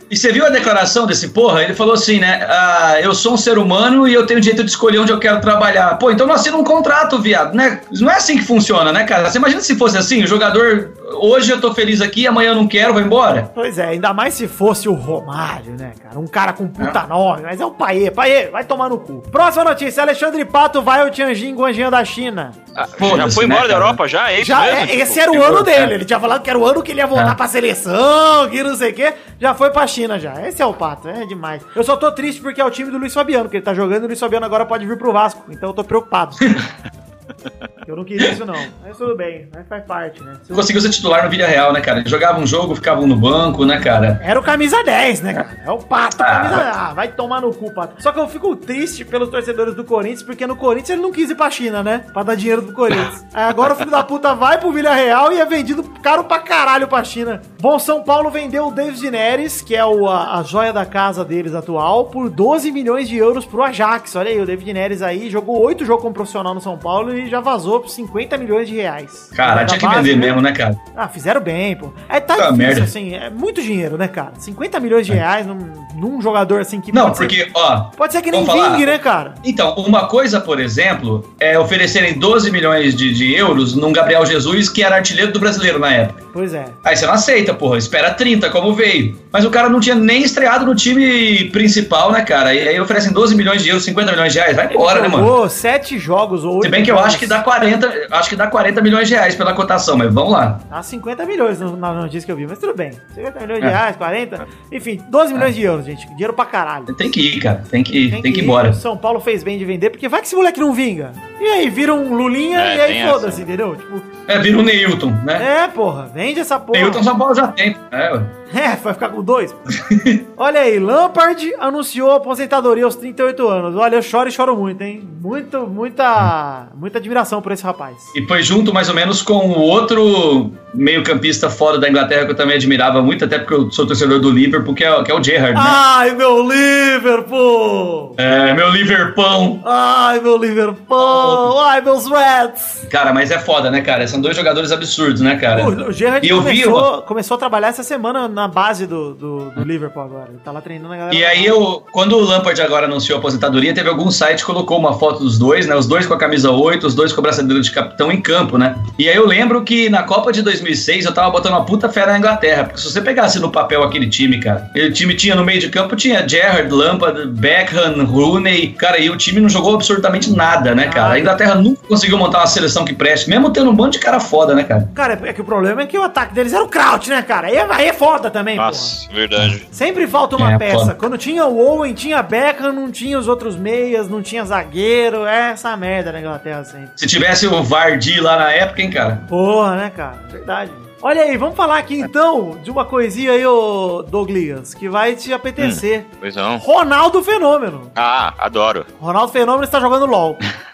Speaker 5: E você viu a declaração desse porra? Ele falou assim, né? Ah, eu sou um ser humano e eu tenho direito de escolher onde eu quero trabalhar. Pô, então não assina um contrato, viado, né? Não é assim que funciona, né, cara? Você imagina se fosse assim, o jogador, hoje eu tô feliz aqui, amanhã eu não quero, vou embora.
Speaker 3: Pois é, ainda mais se fosse o Romário, né, cara? Um cara com puta nome, mas é o Paê. Paê, vai tomar no cu. Próxima notícia: Alexandre Pato vai ao Tianjin Guanjin da China.
Speaker 4: Ah, já
Speaker 5: Foda-se,
Speaker 4: foi
Speaker 5: né,
Speaker 4: embora da
Speaker 5: cara?
Speaker 4: Europa já? É isso
Speaker 3: Já,
Speaker 4: mesmo?
Speaker 3: é-
Speaker 4: Tipo,
Speaker 3: esse era o ano dele.
Speaker 5: é.
Speaker 3: Ele tinha falado que era o ano que ele ia voltar
Speaker 5: É.
Speaker 3: pra seleção, que não sei o quê. Já foi pra China já. Esse é o Pato, é demais. Eu só tô triste porque é o time do Luiz Fabiano, que ele tá jogando e o Luiz Fabiano agora pode vir pro Vasco. Então eu tô preocupado. eu não queria isso, não. Mas tudo bem, mas faz parte, né? Se eu-
Speaker 5: Conseguiu ser titular no Vídeo Real, né, cara? Jogava um jogo, ficavam no banco, né, cara?
Speaker 3: Era o camisa 10, né, cara? É o Pato,
Speaker 5: Ah.
Speaker 3: camisa Ah, vai tomar no cu, Pato. Só que eu fico triste pelos torcedores do Corinthians, porque no Corinthians ele não quis ir pra China, né? Pra dar dinheiro pro Corinthians. Aí agora o filho da puta vai pro Vila Real e é vendido caro pra caralho pra China. Bom, São Paulo vendeu o David Neres, que é o, a, a joia da casa deles atual, por 12 milhões de euros pro Ajax. Olha aí, o David Neres aí jogou oito jogos como profissional no São Paulo e já vazou por 50 milhões de reais.
Speaker 5: Cara, tinha que
Speaker 3: base,
Speaker 5: vender
Speaker 3: né?
Speaker 5: mesmo, né, cara?
Speaker 3: Ah, fizeram bem, pô. É, tá
Speaker 5: Ah,
Speaker 3: difícil,
Speaker 5: merda.
Speaker 3: assim, é muito dinheiro, né, cara? 50 milhões de reais num, num jogador assim que
Speaker 5: Não,
Speaker 3: pode ser-
Speaker 5: porque, ó.
Speaker 3: pode ser que nem
Speaker 5: falar.
Speaker 3: vingue, né, cara?
Speaker 5: Então, uma coisa, por exemplo, é oferecerem 12 milhões de, de euros num Gabriel Jesus, que era artilheiro do brasileiro na época.
Speaker 3: Pois é.
Speaker 5: Aí você não aceita, porra. Espera 30, como veio. Mas o cara não tinha nem estreado no time principal, né, cara? E aí oferecem 12 milhões de euros, 50 milhões de reais. Vai embora, né, mano?
Speaker 3: Sete jogos ou
Speaker 5: Se bem que eu acho que dá 40, acho que dá 40 milhões de reais pela cotação, mas vamos lá.
Speaker 3: Dá 50 milhões na notícia que eu vi, mas tudo bem. 50 milhões de
Speaker 5: É.
Speaker 3: reais, 40. Enfim, 12 milhões de euros, gente. Dinheiro pra caralho.
Speaker 5: Tem que ir, cara. Tem que, tem que ir embora.
Speaker 3: O São Paulo fez bem de vender, porque vai que esse moleque não vinga. E aí, vira um Lulinha
Speaker 4: É,
Speaker 3: e aí
Speaker 4: tem
Speaker 3: foda-se, entendeu? Tipo,
Speaker 5: É, vira o Neilton, né?
Speaker 3: é, porra, vende essa porra.
Speaker 5: Neilton São Paulo já tem. É, ué.
Speaker 3: É, vai ficar com dois. Olha aí, Lampard anunciou aposentadoria aos 38 anos. Olha, eu choro e choro muito, hein? Muito, muita, muita admiração por esse rapaz.
Speaker 5: E foi junto mais ou menos com o outro meio-campista fora da Inglaterra que eu também admirava muito, até porque eu sou torcedor do Liverpool, que é, que é o Gerrard, né?
Speaker 3: Ai, meu Liverpool!
Speaker 5: É, meu Liverpool.
Speaker 3: Ai, meu Liverpool! Ai, meus Reds!
Speaker 5: Cara, mas é foda, né, cara? São dois jogadores absurdos, né, cara?
Speaker 3: O, o Gerrard
Speaker 5: vi
Speaker 3: começou, começou a trabalhar essa semana na base do, do, do Liverpool agora. Ele tá lá treinando a galera.
Speaker 5: E aí, eu, quando o Lampard agora anunciou a aposentadoria, teve algum site que colocou uma foto dos dois, né? Os dois com a camisa 8, os dois com a braçadeira de capitão em campo, né? E aí eu lembro que na Copa de 2006 eu tava botando uma puta fé na Inglaterra, porque se você pegasse no papel aquele time, cara, o time tinha no meio de campo, tinha Gerrard, Lampard, Beckham, Rooney, cara, e o time não jogou absolutamente nada, né, cara? A Inglaterra nunca conseguiu montar uma seleção que preste, mesmo tendo um monte de cara foda, né, cara?
Speaker 3: Cara, é que o problema é que o ataque deles era o Kraut, né, cara? Aí é, aí é foda também, pô.
Speaker 4: Verdade.
Speaker 3: Sempre falta uma
Speaker 5: É,
Speaker 3: peça.
Speaker 5: foda.
Speaker 3: Quando tinha o Owen, tinha Beckham, não tinha os outros meias, não tinha zagueiro. É essa merda na Inglaterra sempre.
Speaker 5: Se tivesse o Vardy lá na época, hein, cara?
Speaker 3: Porra, né, cara? Verdade. Olha aí, vamos falar aqui então de uma coisinha aí, ô Douglas, que vai te apetecer.
Speaker 4: Pois não.
Speaker 3: Ronaldo Fenômeno.
Speaker 4: Ah, adoro.
Speaker 3: Ronaldo Fenômeno está jogando LOL.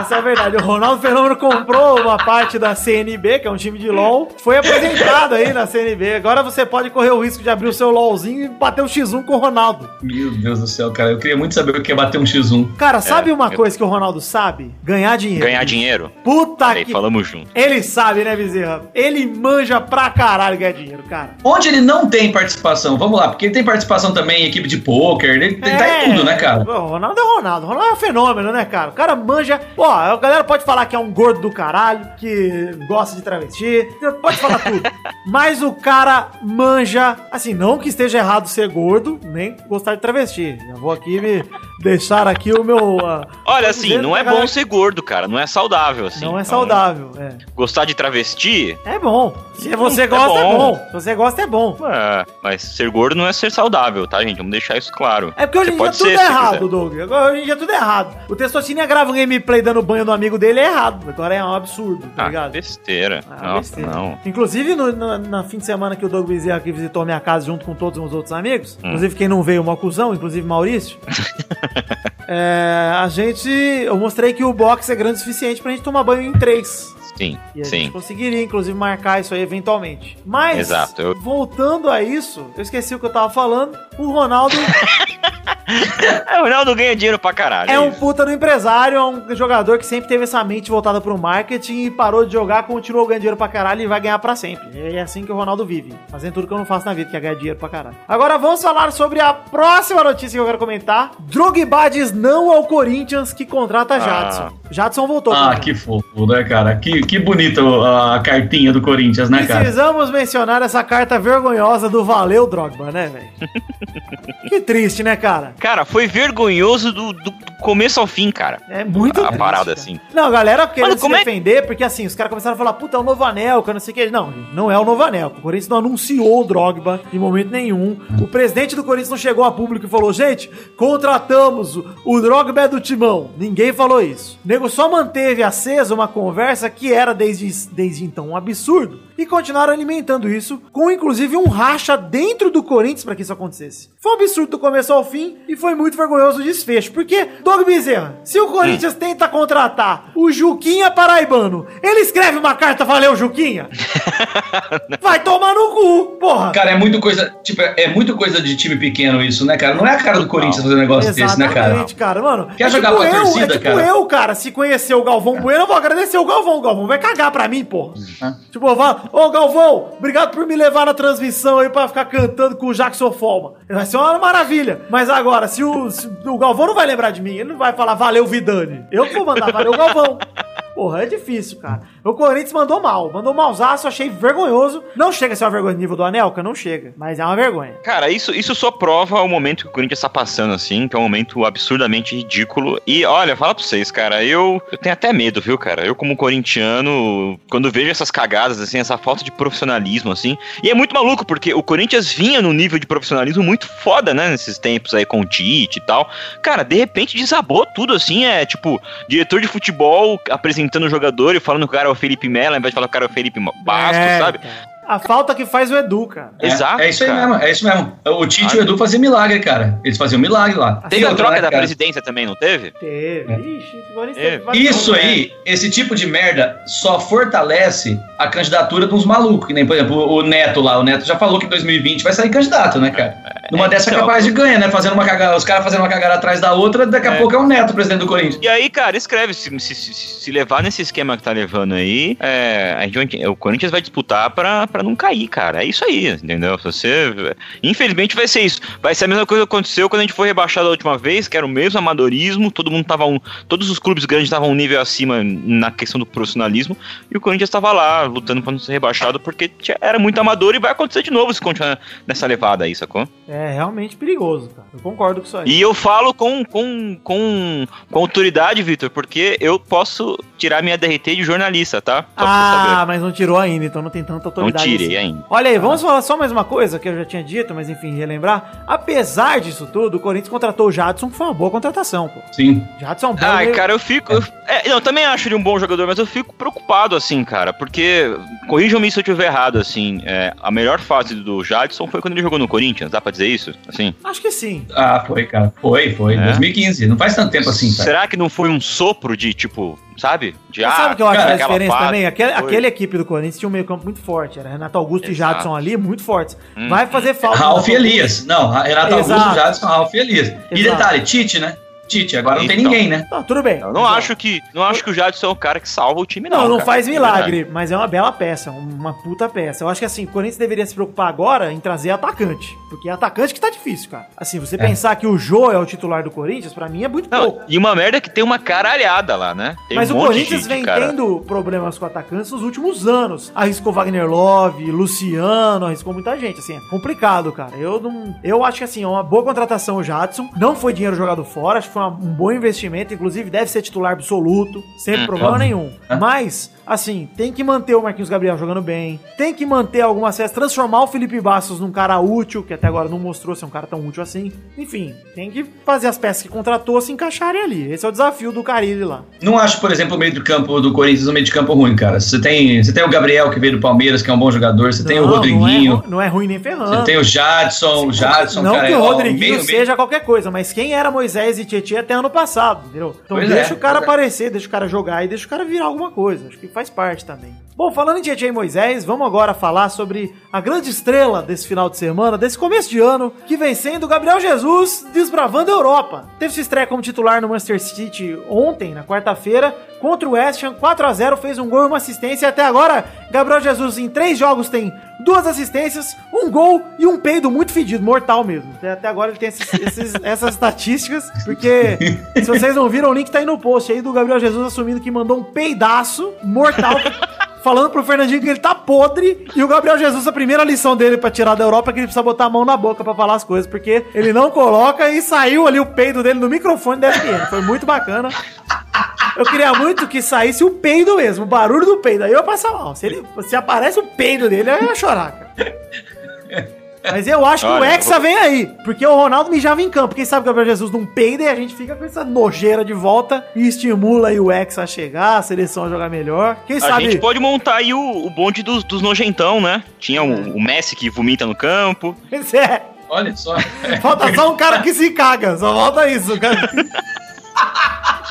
Speaker 3: Essa é a verdade. O Ronaldo Fenômeno comprou uma parte da CNB, que é um time de LOL, foi apresentado aí na CNB. Agora você pode correr o risco de abrir o seu LOLzinho e bater um X1 com o Ronaldo.
Speaker 5: Meu Deus do céu, cara. Eu queria muito saber o que é bater um X1.
Speaker 3: Cara, sabe uma
Speaker 4: eu-
Speaker 3: coisa que o Ronaldo sabe? Ganhar dinheiro.
Speaker 4: Ganhar dinheiro.
Speaker 3: Puta
Speaker 4: Aí,
Speaker 3: que.
Speaker 4: falamos junto.
Speaker 3: Ele sabe, né, Bezerra? Ele manja pra caralho ganhar dinheiro, cara.
Speaker 5: Onde ele não tem participação? Vamos lá, porque ele tem participação também em equipe de pôquer, ele, ele tá em tudo, né, cara?
Speaker 3: O Ronaldo é Ronaldo. O Ronaldo é um fenômeno, né, cara? O cara manja. Ó, a galera pode falar que é um gordo do caralho, que gosta de travesti, pode falar tudo. Mas o cara manja. Assim, não que esteja errado ser gordo, nem gostar de travesti. Já vou aqui me, deixar aqui o meu. ah,
Speaker 4: Olha, assim, não é
Speaker 3: galera
Speaker 4: bom ser gordo, cara. Não é saudável, assim.
Speaker 3: Não é
Speaker 4: Então,
Speaker 3: saudável. É.
Speaker 4: Gostar de travesti,
Speaker 3: É bom. Se você
Speaker 4: É
Speaker 3: gosta, é
Speaker 4: bom.
Speaker 3: bom. Se você gosta, é bom.
Speaker 4: é, mas ser gordo não é ser saudável, tá, gente? Vamos deixar isso claro.
Speaker 3: É porque hoje em dia tudo
Speaker 4: ser,
Speaker 3: é errado. Doug. Agora, Hoje em dia tudo é errado. O Testosterinha grava um gameplay dando banho no amigo dele é errado. Agora é um absurdo, tá
Speaker 4: Ah,
Speaker 3: ligado?
Speaker 4: besteira.
Speaker 3: Ah,
Speaker 4: Nossa,
Speaker 3: besteira.
Speaker 4: não.
Speaker 3: Inclusive, no, no- na fim de semana que o Doug Bezerra aqui visitou a minha casa junto com todos os meus outros amigos,
Speaker 4: Hum.
Speaker 3: inclusive quem não veio, uma cuzão, inclusive Maurício, é, a gente. Eu mostrei que o box é grande o suficiente pra gente tomar banho em três.
Speaker 4: Sim,
Speaker 3: E a
Speaker 4: sim.
Speaker 3: gente conseguiria, inclusive, marcar isso aí eventualmente. Mas,
Speaker 4: Exato, eu-
Speaker 3: voltando a isso, eu esqueci o que eu tava falando. O Ronaldo
Speaker 4: É, o Ronaldo ganha dinheiro pra caralho.
Speaker 3: é um
Speaker 4: isso.
Speaker 3: puta no empresário, é um jogador que sempre teve essa mente voltada pro marketing e parou de jogar, continuou ganhando dinheiro pra caralho e vai ganhar pra sempre. É assim que o Ronaldo vive, fazendo tudo que eu não faço na vida, que é ganhar dinheiro pra caralho. Agora vamos falar sobre a próxima notícia que eu quero comentar. Diz não ao Corinthians que contrata Jadson. Jadson voltou.
Speaker 5: Ah, que fofo, né, cara? Que, que bonito a cartinha do Corinthians, né, cara?
Speaker 3: Precisamos mencionar essa carta vergonhosa do Valeu Drogba, né, velho? que triste, né, cara?
Speaker 4: Cara, foi vergonhoso do, do começo ao fim, cara.
Speaker 3: É muito
Speaker 4: A
Speaker 3: triste,
Speaker 4: parada,
Speaker 3: cara.
Speaker 4: assim.
Speaker 3: Não, a galera querendo
Speaker 4: Mano,
Speaker 3: se
Speaker 4: como é-
Speaker 3: defender, porque assim, os caras começaram a falar, puta, é o novo anel, que eu não sei o que. Não, não é o novo anel. O Corinthians não anunciou o Drogba em momento nenhum. O presidente do Corinthians não chegou a público e falou, gente, contratamos o, o Drogba é do timão. Ninguém falou isso. O nego só manteve acesa uma conversa que era desde, desde então um absurdo. E continuaram alimentando isso, com inclusive um racha dentro do Corinthians para que isso acontecesse. Foi um absurdo do começo ao fim e foi muito vergonhoso o desfecho. Porque, Doug Bezerra, se o Corinthians tenta contratar o Juquinha Paraibano, ele escreve uma carta, valeu, Juquinha? Vai tomar no cu, porra.
Speaker 5: Cara, é muito coisa. Tipo, é muito coisa de time pequeno isso, né, cara? Não é a cara do Corinthians fazer um negócio desse, né, cara?
Speaker 3: Exatamente, cara. Mano,
Speaker 5: Quer
Speaker 3: é
Speaker 5: jogar
Speaker 3: tipo
Speaker 5: pra
Speaker 3: eu,
Speaker 5: torcida,
Speaker 3: é tipo
Speaker 5: cara?
Speaker 3: eu, cara. Se conhecer o Galvão Bueno, eu vou agradecer o Galvão. O Galvão vai cagar pra mim, porra. Tipo, eu falo, ô Galvão, obrigado por me levar na transmissão aí pra ficar cantando com o Jackson Folma. Vai ser uma maravilha. Mas agora, se o, se o Galvão não vai lembrar de mim, ele não vai falar valeu, Vidani. Eu vou mandar valeu, Galvão. Porra, é difícil, cara. O Corinthians mandou mal. Mandou malzaço, achei vergonhoso. Não chega a ser uma vergonha nível do Anelka, não chega. Mas é uma vergonha.
Speaker 4: Cara, isso, isso só prova o momento que o Corinthians tá passando, assim, que é um momento absurdamente ridículo. E olha, fala pra vocês, cara, eu, eu tenho até medo, viu, cara? Eu, como corintiano, quando vejo essas cagadas, assim, essa falta de profissionalismo, assim. E é muito maluco, porque o Corinthians vinha num nível de profissionalismo muito foda, né, nesses tempos aí com o Tite e tal. Cara, de repente desabou tudo, assim, é tipo, diretor de futebol apresentando o jogador e falando que o cara Felipe Melo, ao invés de falar que o cara é o Felipe Bastos,
Speaker 3: É,
Speaker 4: sabe?
Speaker 3: cara. A falta que faz o Edu, cara.
Speaker 5: É,
Speaker 4: Exato,
Speaker 5: É isso aí
Speaker 4: cara.
Speaker 5: mesmo, é isso mesmo. O Tite e o Edu faziam milagre, cara. Eles faziam milagre lá.
Speaker 4: Teve a troca
Speaker 5: né,
Speaker 4: da
Speaker 5: cara?
Speaker 4: presidência também, não teve?
Speaker 3: Teve. Ixi, esse Corinthians
Speaker 4: Teve.
Speaker 5: Isso
Speaker 3: né?
Speaker 5: aí, esse tipo de merda só fortalece a candidatura de uns malucos, que nem, por exemplo, o Neto lá. O Neto já falou que em 2020 vai sair candidato, né, cara? Numa dessa é
Speaker 4: então.
Speaker 5: capaz de ganhar, né? Fazendo uma cagada, os caras fazendo uma cagada atrás da outra, daqui a
Speaker 4: É.
Speaker 5: pouco é o Neto, presidente do Corinthians.
Speaker 4: E aí, cara, escreve, se, se, se- levar nesse esquema que tá levando aí, é, a gente o Corinthians vai disputar pra, pra não cair, cara. É isso aí, entendeu? Você, infelizmente vai ser isso. Vai ser a mesma coisa que aconteceu quando a gente foi rebaixado a última vez, que era o mesmo amadorismo, todo mundo tava um, todos os clubes grandes estavam um nível acima na questão do profissionalismo, e o Corinthians tava lá lutando pra não ser rebaixado porque era muito amador e vai acontecer de novo se continuar nessa levada aí, sacou?
Speaker 3: É realmente perigoso, cara. Eu concordo com isso aí.
Speaker 4: E eu falo com, com, com, com autoridade, Vitor, porque eu posso tirar minha DRT de jornalista, tá? Só
Speaker 3: ah, mas não tirou ainda, então não tem tanta
Speaker 4: Não
Speaker 3: autoridade.
Speaker 4: Tirei ainda.
Speaker 3: Olha aí, vamos falar só mais uma coisa que eu já tinha dito, mas enfim, relembrar. Apesar disso tudo, o Corinthians contratou o Jadson, que foi uma boa contratação, pô.
Speaker 5: Sim.
Speaker 3: Jadson é um bom
Speaker 4: Ai,
Speaker 3: meio-
Speaker 4: cara, eu fico. eu- é, não, eu também acho ele um bom jogador, mas eu fico preocupado, assim, cara, porque. Corrijam-me se eu estiver errado, assim. é, a melhor fase do Jadson foi quando ele jogou no Corinthians, dá pra dizer isso? Assim.
Speaker 3: Acho que sim.
Speaker 5: Ah, foi, cara. Foi, foi.
Speaker 4: É?
Speaker 5: 2015. Não faz tanto tempo assim, cara.
Speaker 4: Será que não foi um sopro de, tipo, sabe? De
Speaker 3: sabe o que eu acho
Speaker 4: aquela
Speaker 3: diferença
Speaker 4: fase
Speaker 3: também? Aquele,
Speaker 4: foi.
Speaker 3: aquele equipe do Corinthians tinha um meio campo muito forte. Era Renato Augusto e
Speaker 4: Exato.
Speaker 3: Jadson ali, muito fortes.
Speaker 4: Hum.
Speaker 3: Vai fazer falta.
Speaker 5: Ralf e Elias. Não, Renato
Speaker 3: Exato.
Speaker 5: Augusto, Jadson, Ralf e Elias. E
Speaker 3: Exato.
Speaker 5: detalhe, Tite, né? Tite. Agora não tem
Speaker 4: Então.
Speaker 5: ninguém, né?
Speaker 3: Não, tudo bem.
Speaker 4: Eu não acho que não acho que o Jadson é o cara que salva o time, não.
Speaker 3: Não, não
Speaker 4: cara.
Speaker 3: faz
Speaker 4: De
Speaker 3: milagre,
Speaker 4: verdade.
Speaker 3: mas é uma bela peça, uma puta peça. Eu acho que assim, o Corinthians deveria se preocupar agora em trazer atacante, porque é atacante que tá difícil, cara. Assim, você pensar que o Jô é o titular do Corinthians, pra mim é muito
Speaker 4: Não,
Speaker 3: pouco.
Speaker 4: e uma merda que tem uma caralhada lá, né? Tem
Speaker 3: Mas
Speaker 4: um
Speaker 3: o
Speaker 4: monte
Speaker 3: Corinthians
Speaker 4: de-
Speaker 3: vem
Speaker 4: cara.
Speaker 3: tendo problemas com atacantes nos últimos anos. Arriscou Wagner Love, Luciano, arriscou muita gente. Assim, é complicado, cara. Eu não. Eu acho que assim, é uma boa contratação o Jadson. Não foi dinheiro jogado fora, acho que foi uma- um bom investimento. Inclusive, deve ser titular absoluto, sem
Speaker 4: Hum,
Speaker 3: problema nenhum. Mas. Assim, tem que manter o Marquinhos Gabriel jogando bem. Tem que manter algumas peças, transformar o Felipe Bastos num cara útil, que até agora não mostrou ser um cara tão útil assim. Enfim, tem que fazer as peças que contratou se encaixarem ali. Esse é o desafio do Carilli lá.
Speaker 5: Não acho, por exemplo, o meio do campo do Corinthians um meio de campo ruim, cara. Você tem, você tem o Gabriel, que veio do Palmeiras, que é um bom jogador. Você tem o
Speaker 3: Não,
Speaker 5: Rodriguinho.
Speaker 3: Não é, não é ruim nem ferrando.
Speaker 5: Você tem o Jadson. O Jadson,
Speaker 3: não
Speaker 5: cara,
Speaker 3: que
Speaker 5: é,
Speaker 3: o
Speaker 5: ó,
Speaker 3: Rodriguinho
Speaker 5: meio- meio-
Speaker 3: seja qualquer coisa, mas quem era Moisés e Tietchan até ano passado, entendeu? Então
Speaker 5: Pois
Speaker 3: deixa
Speaker 5: é,
Speaker 3: o cara
Speaker 5: é.
Speaker 3: aparecer, deixa o cara jogar e deixa o cara virar alguma coisa. Acho que faz parte também. Bom, falando em e Moisés, vamos agora falar sobre a grande estrela desse final de semana, desse começo de ano, que vem sendo Gabriel Jesus desbravando a Europa. Teve sua estreia como titular no Manchester City ontem, na quarta-feira, contra o West Ham, 4x0, fez um gol e uma assistência. E até agora, Gabriel Jesus em três jogos tem duas assistências, um gol e um peido muito fedido, mortal mesmo. Até, agora ele tem esses- esses- essas estatísticas, porque se vocês não viram, o link tá aí no post aí do Gabriel Jesus assumindo que mandou um peidaço mortal. Falando pro Fernandinho que ele tá podre e o Gabriel Jesus, a primeira lição dele pra tirar da Europa é que ele precisa botar a mão na boca pra falar as coisas, porque ele não coloca e saiu ali o peido dele no microfone da FN. Foi muito bacana. Eu queria muito que saísse o peido mesmo, o barulho do peido. Aí eu ia passar mal. Se, ele, se aparece o peido dele, eu ia chorar, cara. Mas eu acho que o
Speaker 4: Olha,
Speaker 3: Hexa vem aí. Porque o Ronaldo mijava em campo. Quem sabe que o Gabriel Jesus não peida e a gente fica com essa nojeira de volta e estimula aí o Hexa a chegar, a seleção a jogar melhor. Quem
Speaker 4: A
Speaker 3: sabe.
Speaker 4: gente pode montar aí o, o bonde dos, dos nojentão, né? Tinha o, o Messi que vomita no campo.
Speaker 3: Pois é.
Speaker 5: Olha só.
Speaker 3: Falta só um cara que se caga. Só falta isso, cara.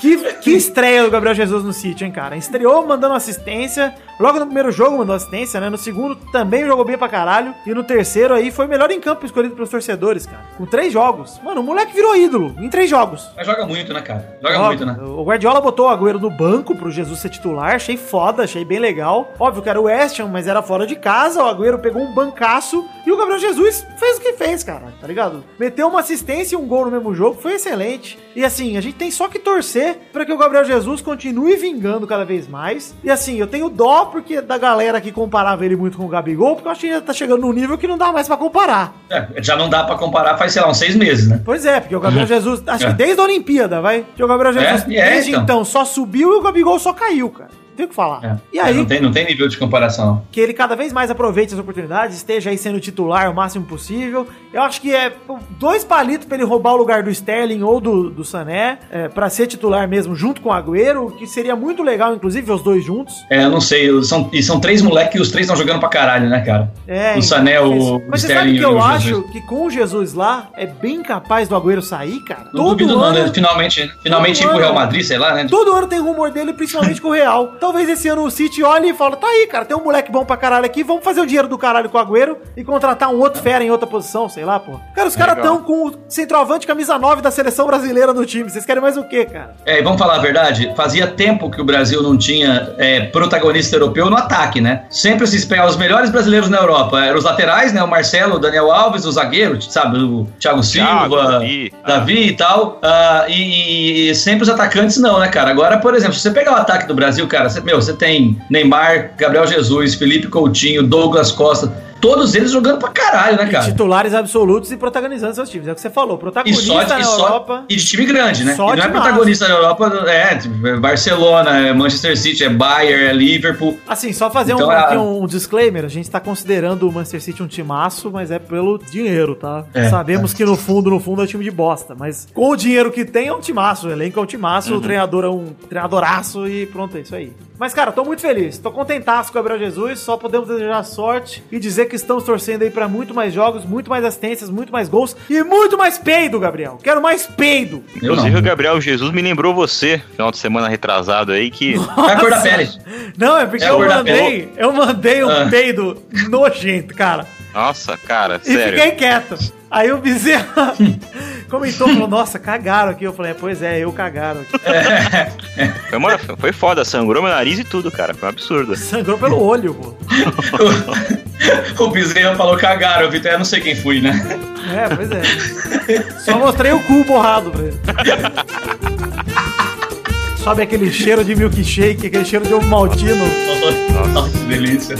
Speaker 3: Que, que estreia do Gabriel Jesus no City, hein, cara? Estreou mandando assistência. Logo no primeiro jogo mandou assistência, né? No segundo também jogou bem pra caralho. E no terceiro aí foi o melhor em campo escolhido pelos torcedores, cara. Com três jogos. Mano, o moleque virou ídolo em três jogos.
Speaker 5: Mas joga muito, né, cara? Joga
Speaker 3: Ó,
Speaker 5: muito, né?
Speaker 3: O Guardiola botou o Agüero no banco pro Jesus ser titular, achei foda, achei bem legal. Óbvio que era o West Ham, mas era fora de casa, o Agüero pegou um bancaço e o Gabriel Jesus fez o que fez, cara, tá ligado? Meteu uma assistência e um gol no mesmo jogo, foi excelente. E assim, a gente tem só que torcer pra que o Gabriel Jesus continue vingando cada vez mais. E assim, eu tenho dó porque da galera que comparava ele muito com o Gabigol, porque eu acho que ele tá chegando num nível que não dá mais pra comparar.
Speaker 5: É, já não dá pra comparar faz, sei lá, uns seis meses, né?
Speaker 3: Pois é, porque o Gabriel Jesus, acho que
Speaker 5: É.
Speaker 3: desde a Olimpíada, vai? Que o Gabriel Jesus,
Speaker 5: É, e é,
Speaker 3: desde então.
Speaker 5: então.
Speaker 3: só subiu e o Gabigol só caiu, cara. Não tem o que falar.
Speaker 5: É.
Speaker 3: E aí,
Speaker 5: Não tem, não tem nível de comparação. não.
Speaker 3: que ele cada vez mais aproveite as oportunidades, esteja aí sendo titular o máximo possível. Eu acho que é dois palitos pra ele roubar o lugar do Sterling ou do, do Sané, é, para ser titular mesmo, junto com o Agüero, que seria muito legal, inclusive, os dois juntos.
Speaker 5: É, eu não sei. São, e são três moleques e os três estão jogando pra caralho, né, cara?
Speaker 3: É,
Speaker 5: o Sané, o
Speaker 3: Mas você
Speaker 5: Sterling
Speaker 3: sabe que eu
Speaker 5: o
Speaker 3: acho
Speaker 5: Jesus.
Speaker 3: que com o Jesus lá, é bem capaz do Agüero sair, cara.
Speaker 5: Não duvido não,
Speaker 3: ano-
Speaker 5: né? Finalmente, finalmente ir pro Real Madrid, sei lá, né?
Speaker 3: Todo ano tem rumor dele, principalmente com o Real. Talvez esse ano o City olhe e fale: tá aí, cara, tem um moleque bom pra caralho aqui, vamos fazer o dinheiro do caralho com o Agüero e contratar um outro fera em outra posição, sei lá, pô. Cara, os caras tão com o centroavante camisa 9 da seleção brasileira no time. Vocês querem mais o quê, cara?
Speaker 5: É, e vamos falar a verdade, fazia tempo que o Brasil não tinha é, protagonista europeu no ataque, né? Sempre se pegar os melhores brasileiros na Europa. Eram os laterais, né? O Marcelo, o Daniel Alves, o zagueiro, sabe? O Thiago Silva,
Speaker 4: Thiago, Davi.
Speaker 5: Davi e tal. Ah, e, e sempre os atacantes não, né, cara? Agora, por exemplo, se você pegar o ataque do Brasil, cara, meu, você tem Neymar, Gabriel Jesus, Felipe Coutinho, Douglas Costa, todos eles jogando pra caralho, né,
Speaker 3: E
Speaker 5: cara?
Speaker 3: titulares absolutos e protagonizando seus times. É o que você falou,
Speaker 5: E
Speaker 3: protagonista
Speaker 5: só,
Speaker 3: na
Speaker 5: e, só
Speaker 3: Europa.
Speaker 5: e de time grande, né?
Speaker 3: Só
Speaker 5: E não é protagonista na Europa, é é Barcelona, é Manchester City, é Bayern, é Liverpool.
Speaker 3: Assim, só fazer
Speaker 5: Então,
Speaker 3: um, aqui um disclaimer, a gente tá considerando o Manchester City um timaço, mas é pelo dinheiro, tá?
Speaker 5: É,
Speaker 3: Sabemos que no fundo, no fundo é um time de bosta, mas com o dinheiro que tem é um timaço, o elenco é um timaço,
Speaker 5: Uhum.
Speaker 3: o treinador é um treinadoraço e pronto, é isso aí. Mas, cara, tô muito feliz, tô contentaço com o Gabriel Jesus, só podemos desejar sorte e dizer que estamos torcendo aí pra muito mais jogos, muito mais assistências, muito mais gols e muito mais peido, Gabriel. Quero mais peido.
Speaker 5: Eu
Speaker 4: Inclusive o Gabriel Jesus me lembrou você, final de semana retrasado aí, que
Speaker 5: É a cor da pele.
Speaker 3: Não, é porque
Speaker 5: É
Speaker 3: eu mandei, eu mandei um
Speaker 5: Ah.
Speaker 3: peido nojento, cara.
Speaker 4: Nossa, cara,
Speaker 3: E
Speaker 4: sério.
Speaker 3: fiquei quieto. Aí o Bezerra comentou, falou, nossa, cagaram aqui. Eu falei, é, pois é, eu cagaram aqui.
Speaker 4: Foi, uma- foi foda, sangrou meu nariz e tudo, cara. Foi um absurdo.
Speaker 3: Sangrou pelo olho, pô.
Speaker 5: o Bezerra falou cagaram, o Vitor, eu não sei quem fui, né?
Speaker 3: É, pois é. Só mostrei o cu borrado pra ele. Sobe aquele cheiro de milkshake, aquele cheiro de ovo maltino.
Speaker 5: Nossa, que delícia.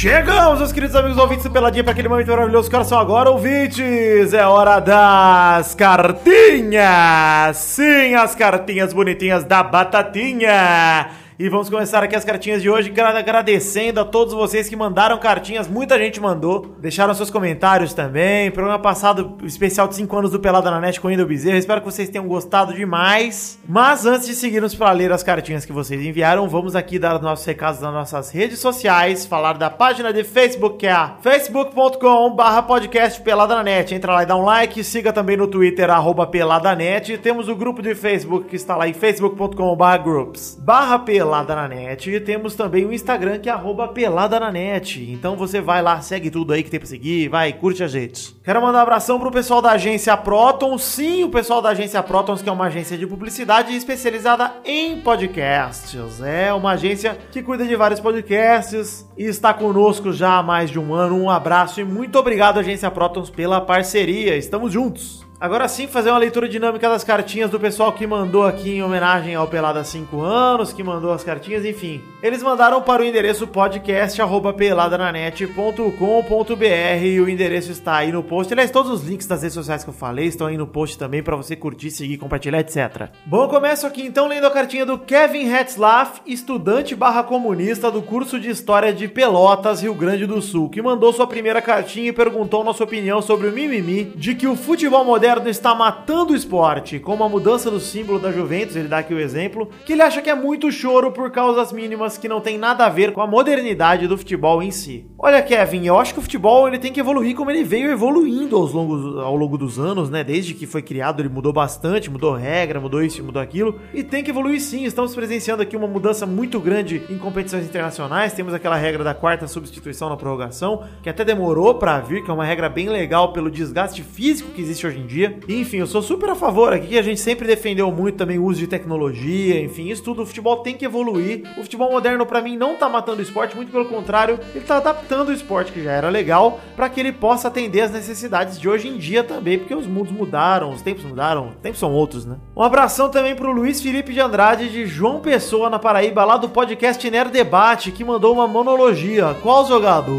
Speaker 3: Chegamos, meus queridos amigos ouvintes do Peladinha, para aquele momento maravilhoso horas são agora, ouvintes! É hora das cartinhas! Sim, as cartinhas bonitinhas da Batatinha! E vamos começar aqui as cartinhas de hoje, gra- agradecendo a todos vocês que mandaram cartinhas, muita gente mandou, deixaram seus comentários também. Programa passado, especial de 5 anos do Pelada na Net com o Wendel Bezerra, espero que vocês tenham gostado demais. Mas antes de seguirmos para ler as cartinhas que vocês enviaram, vamos aqui dar os nossos recados nas nossas redes sociais, falar da página de Facebook, que é a facebook.com barra podcast Pelada na Net. Entra lá e dá um like, siga também no Twitter, arroba peladanet. Temos o grupo de Facebook que está lá em facebook.com barra groups barra pelada na net. E temos também o Instagram que é arroba pelada na net. Então você vai lá, segue tudo aí que tem pra seguir, vai, curte a gente. Quero mandar um abração pro pessoal da agência Proton. Sim, o pessoal da agência Protons, que é uma agência de publicidade especializada em podcasts. É uma agência que cuida de vários podcasts e está conosco já há mais de um ano. Um abraço e muito obrigado, agência Protons, pela parceria. Estamos juntos. Agora sim, fazer uma leitura dinâmica das cartinhas do pessoal que mandou aqui em homenagem ao Pelada 5 anos, que mandou as cartinhas, enfim. Eles mandaram para o endereço podcast@peladananet.com.br e o endereço está aí no post. Aliás, todos os links das redes sociais que eu falei estão aí no post também para você curtir, seguir, compartilhar, etc. Bom, eu começo aqui então lendo a cartinha do Kevin Hetzlaff, estudante barra comunista do curso de História de Pelotas, Rio Grande do Sul, que mandou sua primeira cartinha e perguntou nossa opinião sobre o mimimi de que o futebol moderno está matando o esporte, como a mudança do símbolo da Juventus, ele dá aqui o exemplo, que ele acha que é muito choro por causas mínimas que não tem nada a ver com a modernidade do futebol em si. Olha, Kevin, eu acho que o futebol ele tem que evoluir como ele veio evoluindo aos longos, ao longo dos anos, né? Desde que foi criado, ele mudou bastante, mudou regra, mudou isso, mudou aquilo, e tem que evoluir sim. Estamos presenciando aqui uma mudança muito grande em competições internacionais. Temos aquela regra da quarta substituição na prorrogação, que até demorou pra vir, que é uma regra bem legal pelo desgaste físico que existe hoje em dia. E, enfim, eu sou super a favor aqui, que a gente sempre defendeu muito também o uso de tecnologia, enfim, isso tudo. O futebol tem que evoluir. O futebol moderno, pra mim, não tá matando o esporte, muito pelo contrário, ele tá adaptando o esporte, que já era legal, pra que ele possa atender as necessidades de hoje em dia também, porque os mundos mudaram, os tempos mudaram, os tempos são outros, né? Um abração também pro Luiz Felipe de Andrade, de João Pessoa, na Paraíba, lá do podcast Nerd Debate, que mandou uma monologia. Qual jogador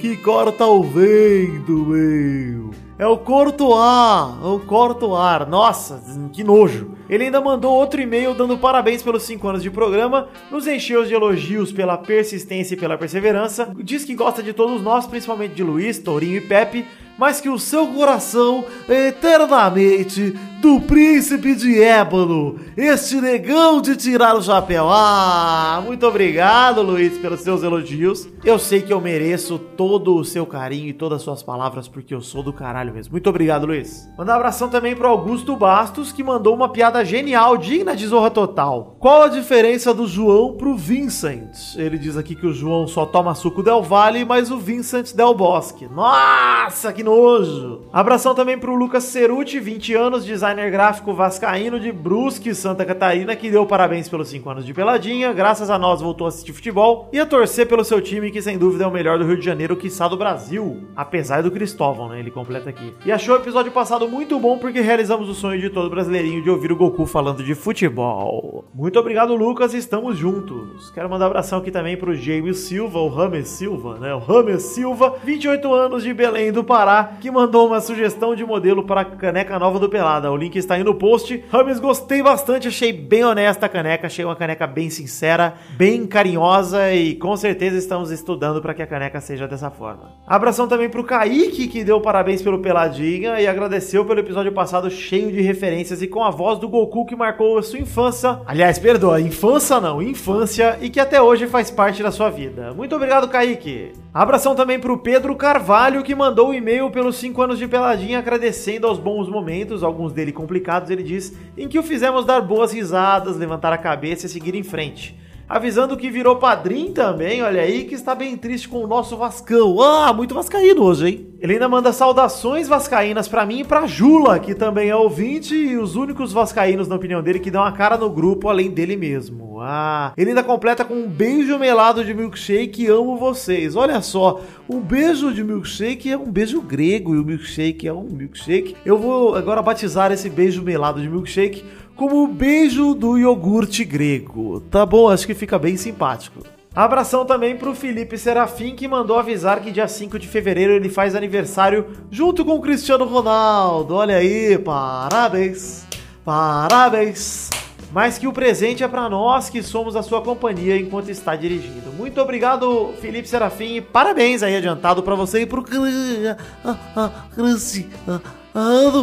Speaker 3: que corta o vento, meu? É o Cortoar, é o Cortoar. Nossa, que nojo. Ele ainda mandou outro e-mail dando parabéns pelos 5 anos de programa, nos encheu de elogios pela persistência e pela perseverança, diz que gosta de todos nós, principalmente de Luiz, Tourinho e Pepe, mas que o seu coração é eternamente do príncipe de ébano, este negão de tirar o chapéu. Ah, muito obrigado, Luiz, pelos seus elogios. Eu sei que eu mereço todo o seu carinho e todas as suas palavras, porque eu sou do caralho mesmo. Muito obrigado, Luiz. Mandar um abração também pro Augusto Bastos, que mandou uma piada genial, digna de zorra total. Qual a diferença do João pro Vincent? Ele diz aqui que o João só toma suco Del Valle, mas o Vincent Del Bosque. Nossa, que nojo! Abração também pro Lucas Ceruti, 20 anos, designer gráfico vascaíno de Brusque, Santa Catarina, que deu parabéns pelos 5 anos de peladinha. Graças a nós voltou a assistir futebol e a torcer pelo seu time, que sem dúvida é o melhor do Rio de Janeiro, quiçá do Brasil. Apesar do Cristóvão, né? Ele completa aqui. E achou o episódio passado muito bom porque realizamos o sonho de todo brasileirinho de ouvir o Goku falando de futebol. Muito obrigado, Lucas, estamos juntos. Quero mandar um abração aqui também pro James Silva, o Rames Silva, né? O Rames Silva, 28 anos de Belém do Pará, que mandou uma sugestão de modelo para a caneca nova do Pelada. O link está aí no post. Rames, gostei bastante, achei bem honesta a caneca, achei uma caneca bem sincera, bem carinhosa e com certeza estamos estudando para que a caneca seja dessa forma. Abração também pro Kaique, que deu parabéns pelo Peladinha e agradeceu pelo episódio passado cheio de referências e com a voz do Goku que marcou a sua infância. Aliás, perdoa, infância não, infância e que até hoje faz parte da sua vida. Muito obrigado, Kaique. Abração também pro Pedro Carvalho, que mandou um e-mail pelos 5 anos de Peladinha agradecendo aos bons momentos, alguns dele complicados, ele diz, em que o fizemos dar boas risadas, levantar a cabeça e seguir em frente. Avisando que virou padrinho também, olha aí, que está bem triste com o nosso Vascão. Ah, muito vascaíno hoje, hein? Ele ainda manda saudações vascaínas pra mim e pra Jula, que também é ouvinte e os únicos vascaínos, na opinião dele, que dão a cara no grupo além dele mesmo. Ah, ele ainda completa com um beijo melado de milkshake, amo vocês. Olha só, um beijo de milkshake é um beijo grego e o milkshake é um milkshake. Eu vou agora batizar esse beijo melado de milkshake como o beijo do iogurte grego. Tá bom? Acho que fica bem simpático. Abração também pro Felipe Serafim, que mandou avisar que dia 5 de fevereiro ele faz aniversário junto com o Cristiano Ronaldo. Olha aí, parabéns, parabéns. Mas que o presente é para nós que somos a sua companhia enquanto está dirigindo. Muito obrigado, Felipe Serafim. e Parabéns aí adiantado para você e pro Cristiano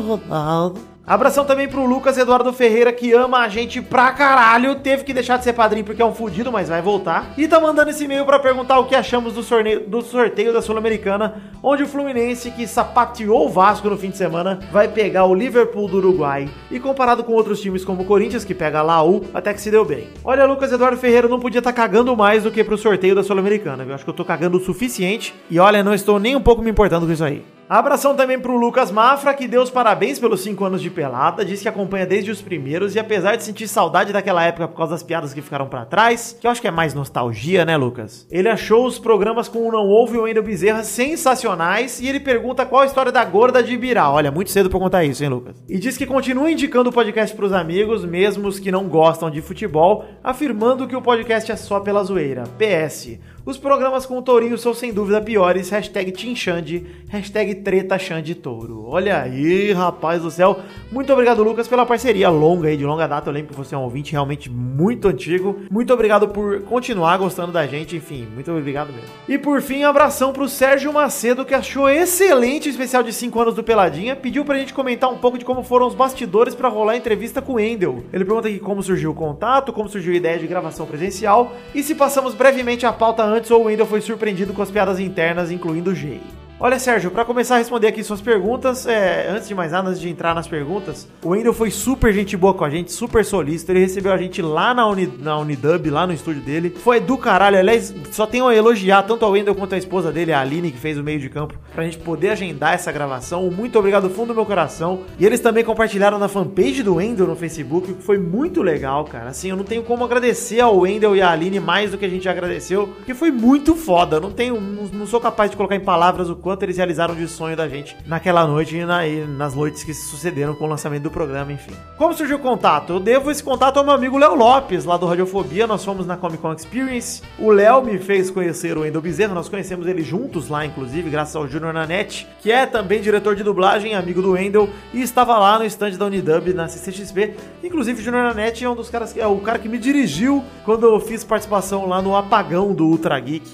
Speaker 3: Ronaldo. Abração também pro Lucas Eduardo Ferreira, que ama a gente pra caralho. Teve que deixar de ser padrinho porque é um fudido, mas vai voltar. E tá mandando esse e-mail pra perguntar o que achamos do sorteio, do sorteio da Sul-Americana, onde o Fluminense, que sapateou o Vasco no fim de semana, vai pegar o Liverpool do Uruguai. E comparado com outros times como o Corinthians, que pega a Laú, até que se deu bem. Olha, Lucas Eduardo Ferreira não podia estar tá cagando mais do que pro sorteio da Sul-Americana, viu? Acho que eu tô cagando o suficiente. E olha, não estou nem um pouco me importando com isso aí. Abração também pro Lucas Mafra, que deu os parabéns pelos 5 anos de pelada, disse que acompanha desde os primeiros e apesar de sentir saudade daquela época por causa das piadas que ficaram para trás, que eu acho que é mais nostalgia, né, Lucas? Ele achou os programas com o Não Ouve e o Wendel Bezerra sensacionais e ele pergunta qual a história da gorda de Ibirá. Olha, muito cedo pra contar isso, hein, Lucas? E diz que continua indicando o podcast pros amigos, mesmo os que não gostam de futebol, afirmando que o podcast é só pela zoeira. PS. Os programas com o Tourinho são sem dúvida piores. Hashtag Tinxande, hashtag Treta Xande Touro. Olha aí, rapaz do céu. Muito obrigado, Lucas, pela parceria longa aí, de longa data. Eu lembro que você é um ouvinte realmente muito antigo. Muito obrigado por continuar gostando da gente. Enfim, muito obrigado mesmo. E por fim, abração pro Sérgio Macedo, que achou excelente o especial de 5 anos do Peladinha. Pediu pra gente comentar um pouco de como foram os bastidores para rolar a entrevista com o Endel. Ele pergunta aqui como surgiu o contato, como surgiu a ideia de gravação presencial e se passamos brevemente a pauta antes ou o Wendel foi surpreendido com as piadas internas, incluindo o Jay. Olha, Sérgio, para começar a responder aqui suas perguntas, é, antes de mais nada, antes de entrar nas perguntas, o Wendel foi super gente boa com a gente, super solícito. Ele recebeu a gente lá na, Uni, na Unidub, lá no estúdio dele. Foi do caralho. Aliás, só tenho a elogiar tanto ao Wendel quanto a esposa dele, a Aline, que fez o meio de campo, pra gente poder agendar essa gravação. Muito obrigado do fundo do meu coração. E eles também compartilharam na fanpage do Wendel no Facebook, que foi muito legal, cara. Assim, eu não tenho como agradecer ao Wendel e a Aline mais do que a gente agradeceu, porque foi muito foda. Não tenho, não, não sou capaz de colocar em palavras o quanto eles realizaram de sonho da gente naquela noite e, na, e nas noites que se sucederam com o lançamento do programa, enfim. Como surgiu o contato? Eu devo esse contato ao meu amigo Léo Lopes, lá do Radiofobia. Nós fomos na Comic Con Experience. O Léo me fez conhecer o Endo Bezerra. Nós conhecemos ele juntos lá, inclusive, graças ao Júnior Nanete, que é também diretor de dublagem, amigo do Wendel, e estava lá no stand da Unidub, na CCXP. Inclusive, o Júnior Nanete é um dos caras que é o cara que me dirigiu quando eu fiz participação lá no Apagão do Ultra Geek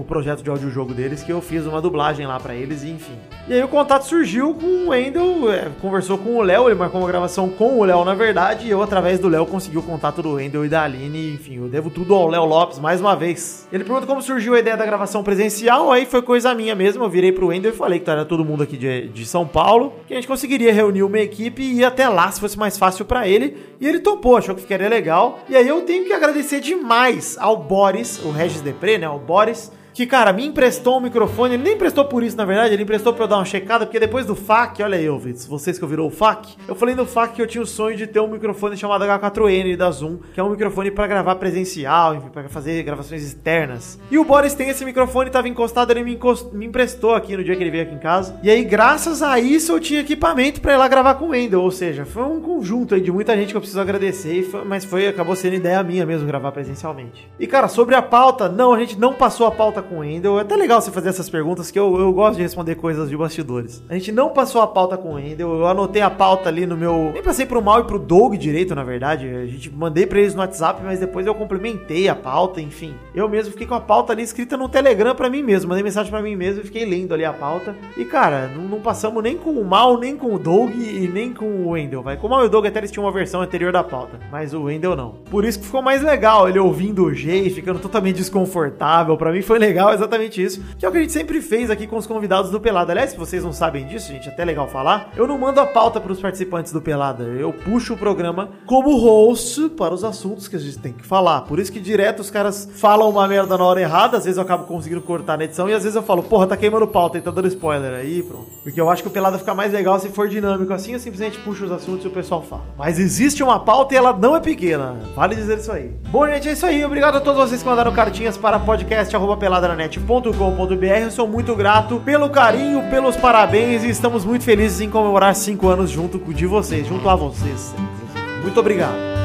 Speaker 3: o projeto de audiojogo deles, que eu fiz uma dublagem lá para eles, e enfim. E aí o contato surgiu com o Wendel, é, conversou com o Léo, ele marcou uma gravação com o Léo, na verdade, e eu, através do Léo, consegui o contato do Wendel e da Aline, enfim, eu devo tudo ao Léo Lopes, mais uma vez. Ele pergunta como surgiu a ideia da gravação presencial, aí foi coisa minha mesmo, eu virei pro Wendel e falei que era todo mundo aqui de, de São Paulo, que a gente conseguiria reunir uma equipe e ir até lá se fosse mais fácil para ele, e ele topou, achou que ficaria legal, e aí eu tenho que agradecer demais ao Boris, o Regis Depre, né, o Boris, que, cara, me emprestou um microfone. Ele nem emprestou por isso, na verdade, ele emprestou pra eu dar uma checada, porque depois do FAC, olha aí, ouvintes, vocês que ouviram o FAC, eu falei no FAC que eu tinha o sonho de ter um microfone chamado H4N da Zoom, que é um microfone para gravar presencial, enfim, pra fazer gravações externas. E o Boris tem esse microfone, tava encostado, ele me, encost... me emprestou aqui no dia que ele veio aqui em casa. E aí, graças a isso, eu tinha equipamento para ir lá gravar com o Wendel, ou seja, foi um conjunto aí de muita gente que eu preciso agradecer, mas foi, acabou sendo ideia minha mesmo gravar presencialmente. E, cara, sobre a pauta, não, a gente não passou a pauta com o Wendel. É até legal você fazer essas perguntas, que eu, eu gosto de responder coisas de bastidores. A gente não passou a pauta com o Wendel. Eu anotei a pauta ali no meu. Nem passei pro Mal e pro Doug direito, na verdade. A gente mandei pra eles no WhatsApp, mas depois eu complementei a pauta, enfim. Eu mesmo fiquei com a pauta ali escrita no Telegram pra mim mesmo. Mandei mensagem pra mim mesmo e fiquei lendo ali a pauta. E, cara, não, não passamos nem com o Mal, nem com o Doug e nem com o Wendel, vai. Com o Mal e o Doug até eles tinham uma versão anterior da pauta. Mas o Wendel não. Por isso que ficou mais legal ele ouvindo o G e ficando totalmente desconfortável. Pra mim foi legal é exatamente isso, que é o que a gente sempre fez aqui com os convidados do Pelada. Aliás, se vocês não sabem disso, gente, é até legal falar, eu não mando a pauta para os participantes do Pelada, eu puxo o programa como host para os assuntos que a gente tem que falar. Por isso que direto os caras falam uma merda na hora errada, às vezes eu acabo conseguindo cortar na edição e às vezes eu falo, porra, tá queimando pauta e tá dando spoiler aí, pronto. Porque eu acho que o Pelada fica mais legal se for dinâmico assim, eu simplesmente puxo os assuntos e o pessoal fala. Mas existe uma pauta e ela não é pequena. Vale dizer isso aí. Bom, gente, é isso aí. Obrigado a todos vocês que mandaram cartinhas para podcast.peladranet.com.br. Eu sou muito grato pelo carinho, pelos parabéns e estamos muito felizes em comemorar cinco anos junto de vocês, junto a vocês. Muito obrigado.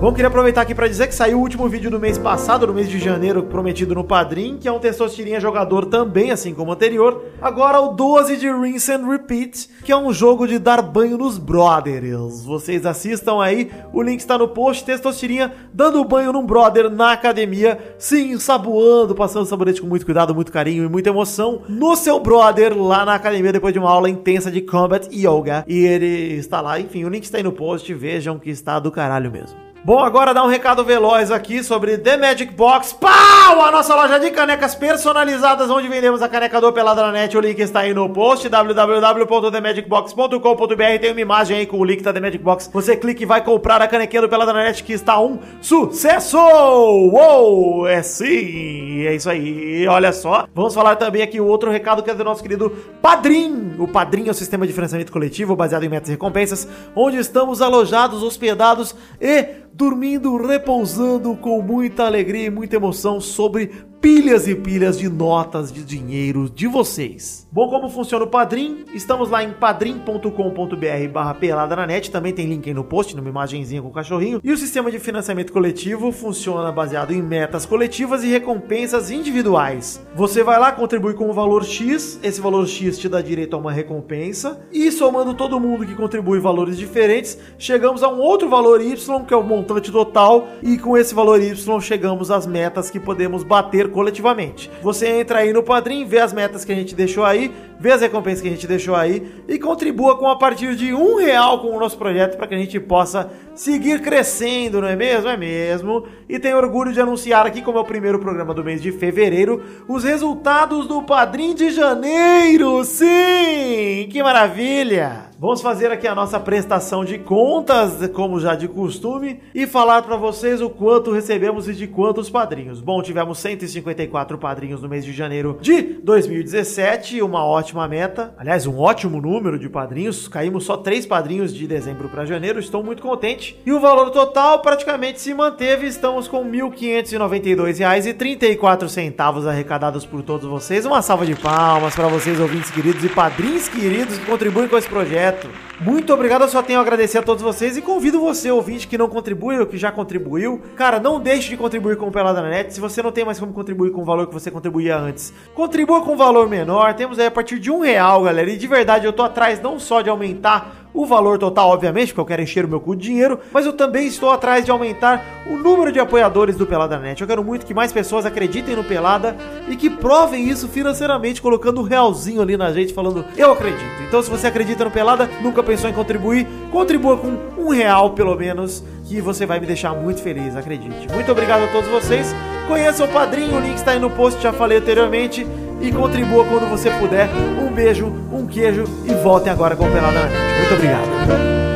Speaker 3: Bom, queria aproveitar aqui para dizer que saiu o último vídeo do mês passado, no mês de janeiro, prometido no Padrim, que é um Testosterinha jogador também, assim como o anterior. Agora o 12 de Rinse and Repeat, que é um jogo de dar banho nos brothers. Vocês assistam aí, o link está no post, Testosterinha dando banho num brother na academia, sim, saboando, passando sabonete com muito cuidado, muito carinho e muita emoção no seu brother lá na academia depois de uma aula intensa de Combat Yoga. E ele está lá, enfim, o link está aí no post, vejam que está do caralho mesmo. Bom, agora dá um recado veloz aqui sobre The Magic Box. Pau! A nossa loja de canecas personalizadas, onde vendemos a caneca do Peladranet. O link está aí no post, www.themagicbox.com.br. Tem uma imagem aí com o link da The Magic Box. Você clica e vai comprar a canequinha do Peladranet, que está um sucesso! Uou! É sim! É isso aí. Olha só. Vamos falar também aqui o outro recado que é do nosso querido Padrim. O Padrim é o sistema de financiamento coletivo baseado em metas e recompensas, onde estamos alojados, hospedados e dormindo, repousando com muita alegria e muita emoção sobre pilhas e pilhas de notas de dinheiro de vocês. Bom, como funciona o Padrim? Estamos lá em padrim.com.br barra pelada na net, também tem link aí no post, numa imagenzinha com o cachorrinho. E o sistema de financiamento coletivo funciona baseado em metas coletivas e recompensas individuais. Você vai lá, contribui com o valor X, esse valor X te dá direito a uma recompensa, e somando todo mundo que contribui valores diferentes, chegamos a um outro valor Y, que é o montante total, e com esse valor Y chegamos às metas que podemos bater coletivamente. Você entra aí no Padrim, vê as metas que a gente deixou aí, vê as recompensas que a gente deixou aí e contribua com a partir de um real com o nosso projeto para que a gente possa seguir crescendo, não é mesmo? É mesmo. E tenho orgulho de anunciar aqui, como é o primeiro programa do mês de fevereiro, os resultados do Padrim de janeiro. Sim! Que maravilha! Vamos fazer aqui a nossa prestação de contas, como já de costume, e falar para vocês o quanto recebemos e de quantos padrinhos. Bom, tivemos 154 padrinhos no mês de janeiro de 2017, uma ótima meta. Aliás, um ótimo número de padrinhos. Caímos só três padrinhos de dezembro para janeiro, estou muito contente. E o valor total praticamente se manteve, estamos com R$ 1.592,34 arrecadados por todos vocês. Uma salva de palmas para vocês, ouvintes queridos e padrinhos queridos que contribuem com esse projeto projeto. Muito obrigado, eu só tenho a agradecer a todos vocês e convido você, ouvinte, que não contribui ou que já contribuiu. Cara, não deixe de contribuir com o Pelada na Net. Se você não tem mais como contribuir com o valor que você contribuía antes, contribua com um valor menor. Temos aí a partir de um real, galera. E de verdade, eu tô atrás não só de aumentar o valor total, obviamente, porque eu quero encher o meu cu de dinheiro, mas eu também estou atrás de aumentar o número de apoiadores do Pelada Net. Eu quero muito que mais pessoas acreditem no Pelada e que provem isso financeiramente, colocando um realzinho ali na gente, falando eu acredito. Então, se você acredita no Pelada, nunca pensou em contribuir, contribua com um real pelo menos, que você vai me deixar muito feliz, acredite. Muito obrigado a todos vocês. Conheça o padrinho, o link está aí no post, já falei anteriormente. E contribua quando você puder. Um beijo, um queijo e voltem agora com o Pelada na. Muito obrigado.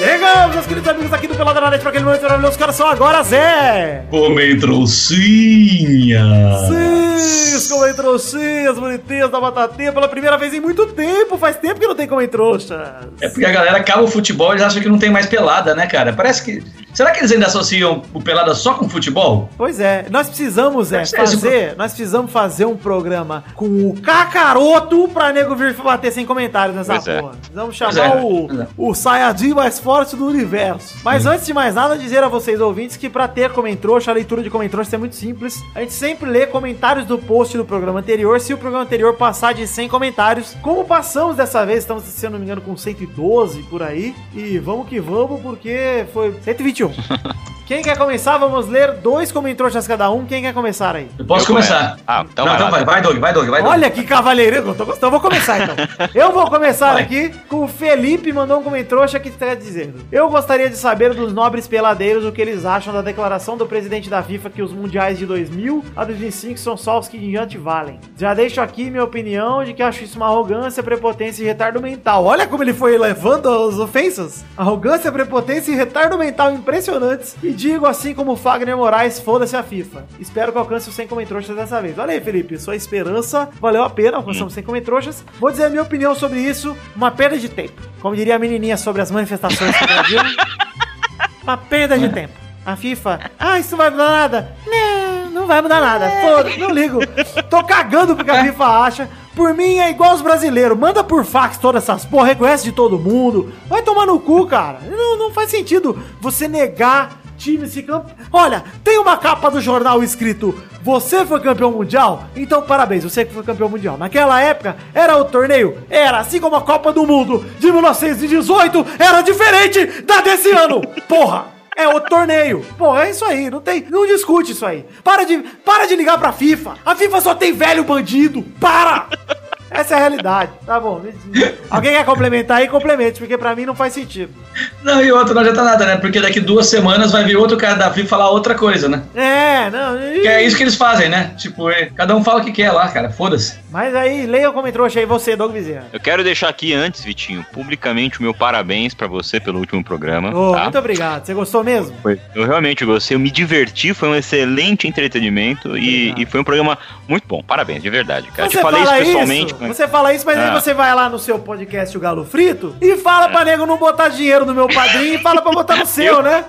Speaker 3: Chegamos, meus queridos amigos aqui do Pelada na Net para aquele momento os caras são agora Zé!
Speaker 5: Comem trouxinha!
Speaker 3: Sim, comem trouxinhas bonitinhas da batatinha pela primeira vez em muito tempo, faz tempo que não tem comem trouxas.
Speaker 5: É porque a galera acaba o futebol e acha que não tem mais pelada, né, cara? Parece que. Será que eles ainda associam o pelada só com futebol?
Speaker 3: Pois é, nós precisamos, é, fazer, nós precisamos fazer um programa com o Cacaroto pra nego vir bater sem comentários nessa
Speaker 4: Pois é.
Speaker 3: porra. Vamos
Speaker 5: Pois
Speaker 3: chamar
Speaker 5: é,
Speaker 3: o,
Speaker 5: é.
Speaker 3: o Sayajin mais forte do universo. Mas antes de mais nada, dizer a vocês, ouvintes, que pra ter comentrouxa, a leitura de comentrouxa é muito simples. A gente sempre lê comentários do post do programa anterior. Se o programa anterior passar de 100 comentários, como passamos dessa vez, estamos, se eu não me engano, com 112 por aí. E vamos que vamos, porque foi ょ Quem quer começar? Vamos ler dois comentários cada um. Quem quer começar aí?
Speaker 5: Eu posso
Speaker 4: Eu
Speaker 5: começar.
Speaker 4: começo. Ah, então
Speaker 5: Não,
Speaker 4: vai
Speaker 5: então
Speaker 4: lá.
Speaker 5: vai, vai, Doug, vai, Doug, vai, Doug.
Speaker 3: Olha que cavalheirismo, eu tô gostando. Eu vou começar então. Eu vou começar
Speaker 5: Vai.
Speaker 3: aqui com o Felipe, mandou um comentário que está dizendo: Eu gostaria de saber dos nobres peladeiros o que eles acham da declaração do presidente da FIFA que os mundiais de 2000 a 2005 são só os que em diante valem. Já deixo aqui minha opinião de que acho isso uma arrogância, prepotência e retardo mental. Olha como ele foi levando as ofensas. Arrogância, prepotência e retardo mental impressionantes. E digo assim como o Fagner Moraes, foda-se a FIFA. Espero que alcance os 100 comentroxas dessa vez. Olha aí, Felipe, sua esperança valeu a pena, alcançamos 100 comentroxas. Vou dizer a minha opinião sobre isso, uma perda de tempo. Como diria a menininha sobre as manifestações do Brasil, uma perda de tempo. A FIFA, ah, isso não vai mudar nada. Não, não vai mudar nada. Foda, não ligo. Tô cagando porque a FIFA acha. Por mim é igual os brasileiros. Manda por fax todas essas porra, reconhece de todo mundo. Vai tomar no cu, cara. Não, não faz sentido você negar time se campeão. Olha, tem uma capa do jornal escrito: Você foi campeão mundial? Então parabéns, você que foi campeão mundial. Naquela época era o torneio, era assim como a Copa do Mundo de 1918 era diferente da desse ano. Porra! É o torneio. Pô, é isso aí. Não tem. Não discute isso aí. Para de, para de ligar pra FIFA. A FIFA só tem velho bandido. Para! Essa é a realidade. Tá bom. Alguém quer complementar aí? Complemente, porque pra mim não faz sentido.
Speaker 5: Não, e outro não adianta nada, né? Porque daqui duas semanas vai vir outro cara da FIFA falar outra coisa, né?
Speaker 3: É, não.
Speaker 5: Que é isso que eles fazem, né? Tipo, é, cada um fala o que quer lá, cara. Foda-se.
Speaker 3: Mas aí, leia o comentário aí, você, Doug Bezerra.
Speaker 4: Eu quero deixar aqui antes, Vitinho, publicamente o meu parabéns pra você pelo último programa.
Speaker 3: Ô,
Speaker 4: tá?
Speaker 3: Muito obrigado. Você gostou mesmo?
Speaker 4: Foi- Eu realmente gostei, eu me diverti, foi um excelente entretenimento e, e foi um programa muito bom. Parabéns, de verdade, cara.
Speaker 3: Você
Speaker 4: Te falei isso pessoalmente.
Speaker 3: isso,
Speaker 4: mas-
Speaker 3: você fala isso, mas aí
Speaker 4: Ah.
Speaker 3: você vai lá no seu podcast, o Galo Frito, e fala pra nego não botar dinheiro no meu padrinho e fala pra botar no seu, né?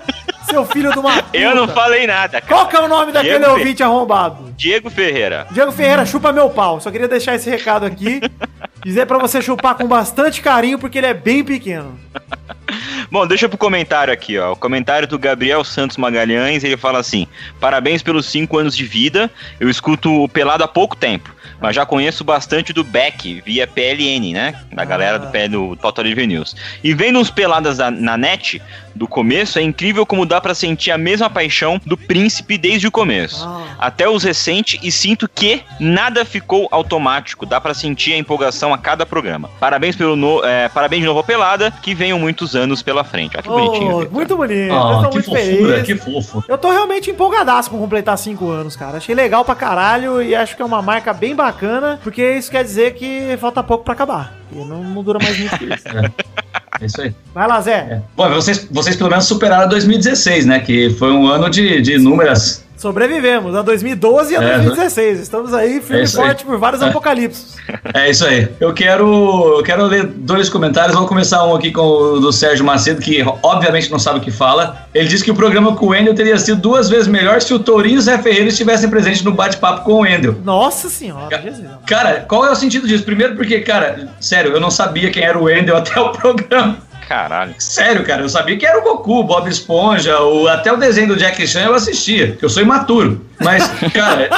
Speaker 3: Seu filho de uma puta.
Speaker 4: Eu não falei nada, cara.
Speaker 3: Qual que é o nome daquele
Speaker 4: Diego Fe-
Speaker 3: ouvinte arrombado?
Speaker 4: Diego Ferreira.
Speaker 3: Diego Ferreira, chupa meu pau. Só queria deixar esse recado aqui. Dizer pra você chupar com bastante carinho, porque ele é bem pequeno.
Speaker 4: Bom, deixa pro comentário aqui, ó. O comentário do Gabriel Santos Magalhães, ele fala assim: Parabéns pelos cinco anos de vida. Eu escuto o Pelado há pouco tempo, mas já conheço bastante do Beck via PLN, né? Da galera do, P- do Total Live News. E vendo uns peladas na, na net do começo, é incrível como dá pra sentir a mesma paixão do príncipe desde o começo.
Speaker 3: Ah.
Speaker 4: Até os recentes, e sinto que nada ficou automático. Dá pra sentir a empolgação a cada programa. Parabéns pelo no, é, parabéns de novo ao Pelada, que venham muitos anos pela frente. Olha que bonitinho.
Speaker 3: Oh,
Speaker 4: Victor.
Speaker 3: muito bonito. eu
Speaker 5: Ah,
Speaker 3: tô
Speaker 5: que
Speaker 3: muito
Speaker 5: fofura,
Speaker 3: feliz.
Speaker 5: que fofo.
Speaker 3: Eu tô realmente empolgadaço com completar 5 anos, cara. Achei legal pra caralho e acho que é uma marca bem bacana, porque isso quer dizer que falta pouco pra acabar. E não, não dura mais muito que isso.
Speaker 5: É isso aí.
Speaker 3: Vai lá, Zé.
Speaker 5: É. Bom, vocês, vocês pelo menos superaram 2016, né? Que foi um ano de, de inúmeras.
Speaker 3: Sobrevivemos a 2012 e a
Speaker 5: É,
Speaker 3: 2016. Estamos aí firme
Speaker 5: É
Speaker 3: e
Speaker 5: isso aí.
Speaker 3: forte por vários
Speaker 5: É.
Speaker 3: apocalipses.
Speaker 5: É isso aí. Eu quero, eu quero ler dois comentários. Vamos começar um aqui com o do Sérgio Macedo, que obviamente não sabe o que fala. Ele disse que o programa com o Wendel teria sido duas vezes melhor se o Tourinho e o Zé Ferreira estivessem presentes no bate-papo com o Wendel.
Speaker 3: Nossa senhora, Jesus.
Speaker 5: Cara, qual é o sentido disso? Primeiro porque, cara, sério, eu não sabia quem era o Wendel até o programa.
Speaker 4: Caralho.
Speaker 5: Sério, cara, eu sabia que era o Goku, o Bob Esponja, o, até o desenho do Jack Chan eu assistia, que eu sou imaturo. Mas, cara,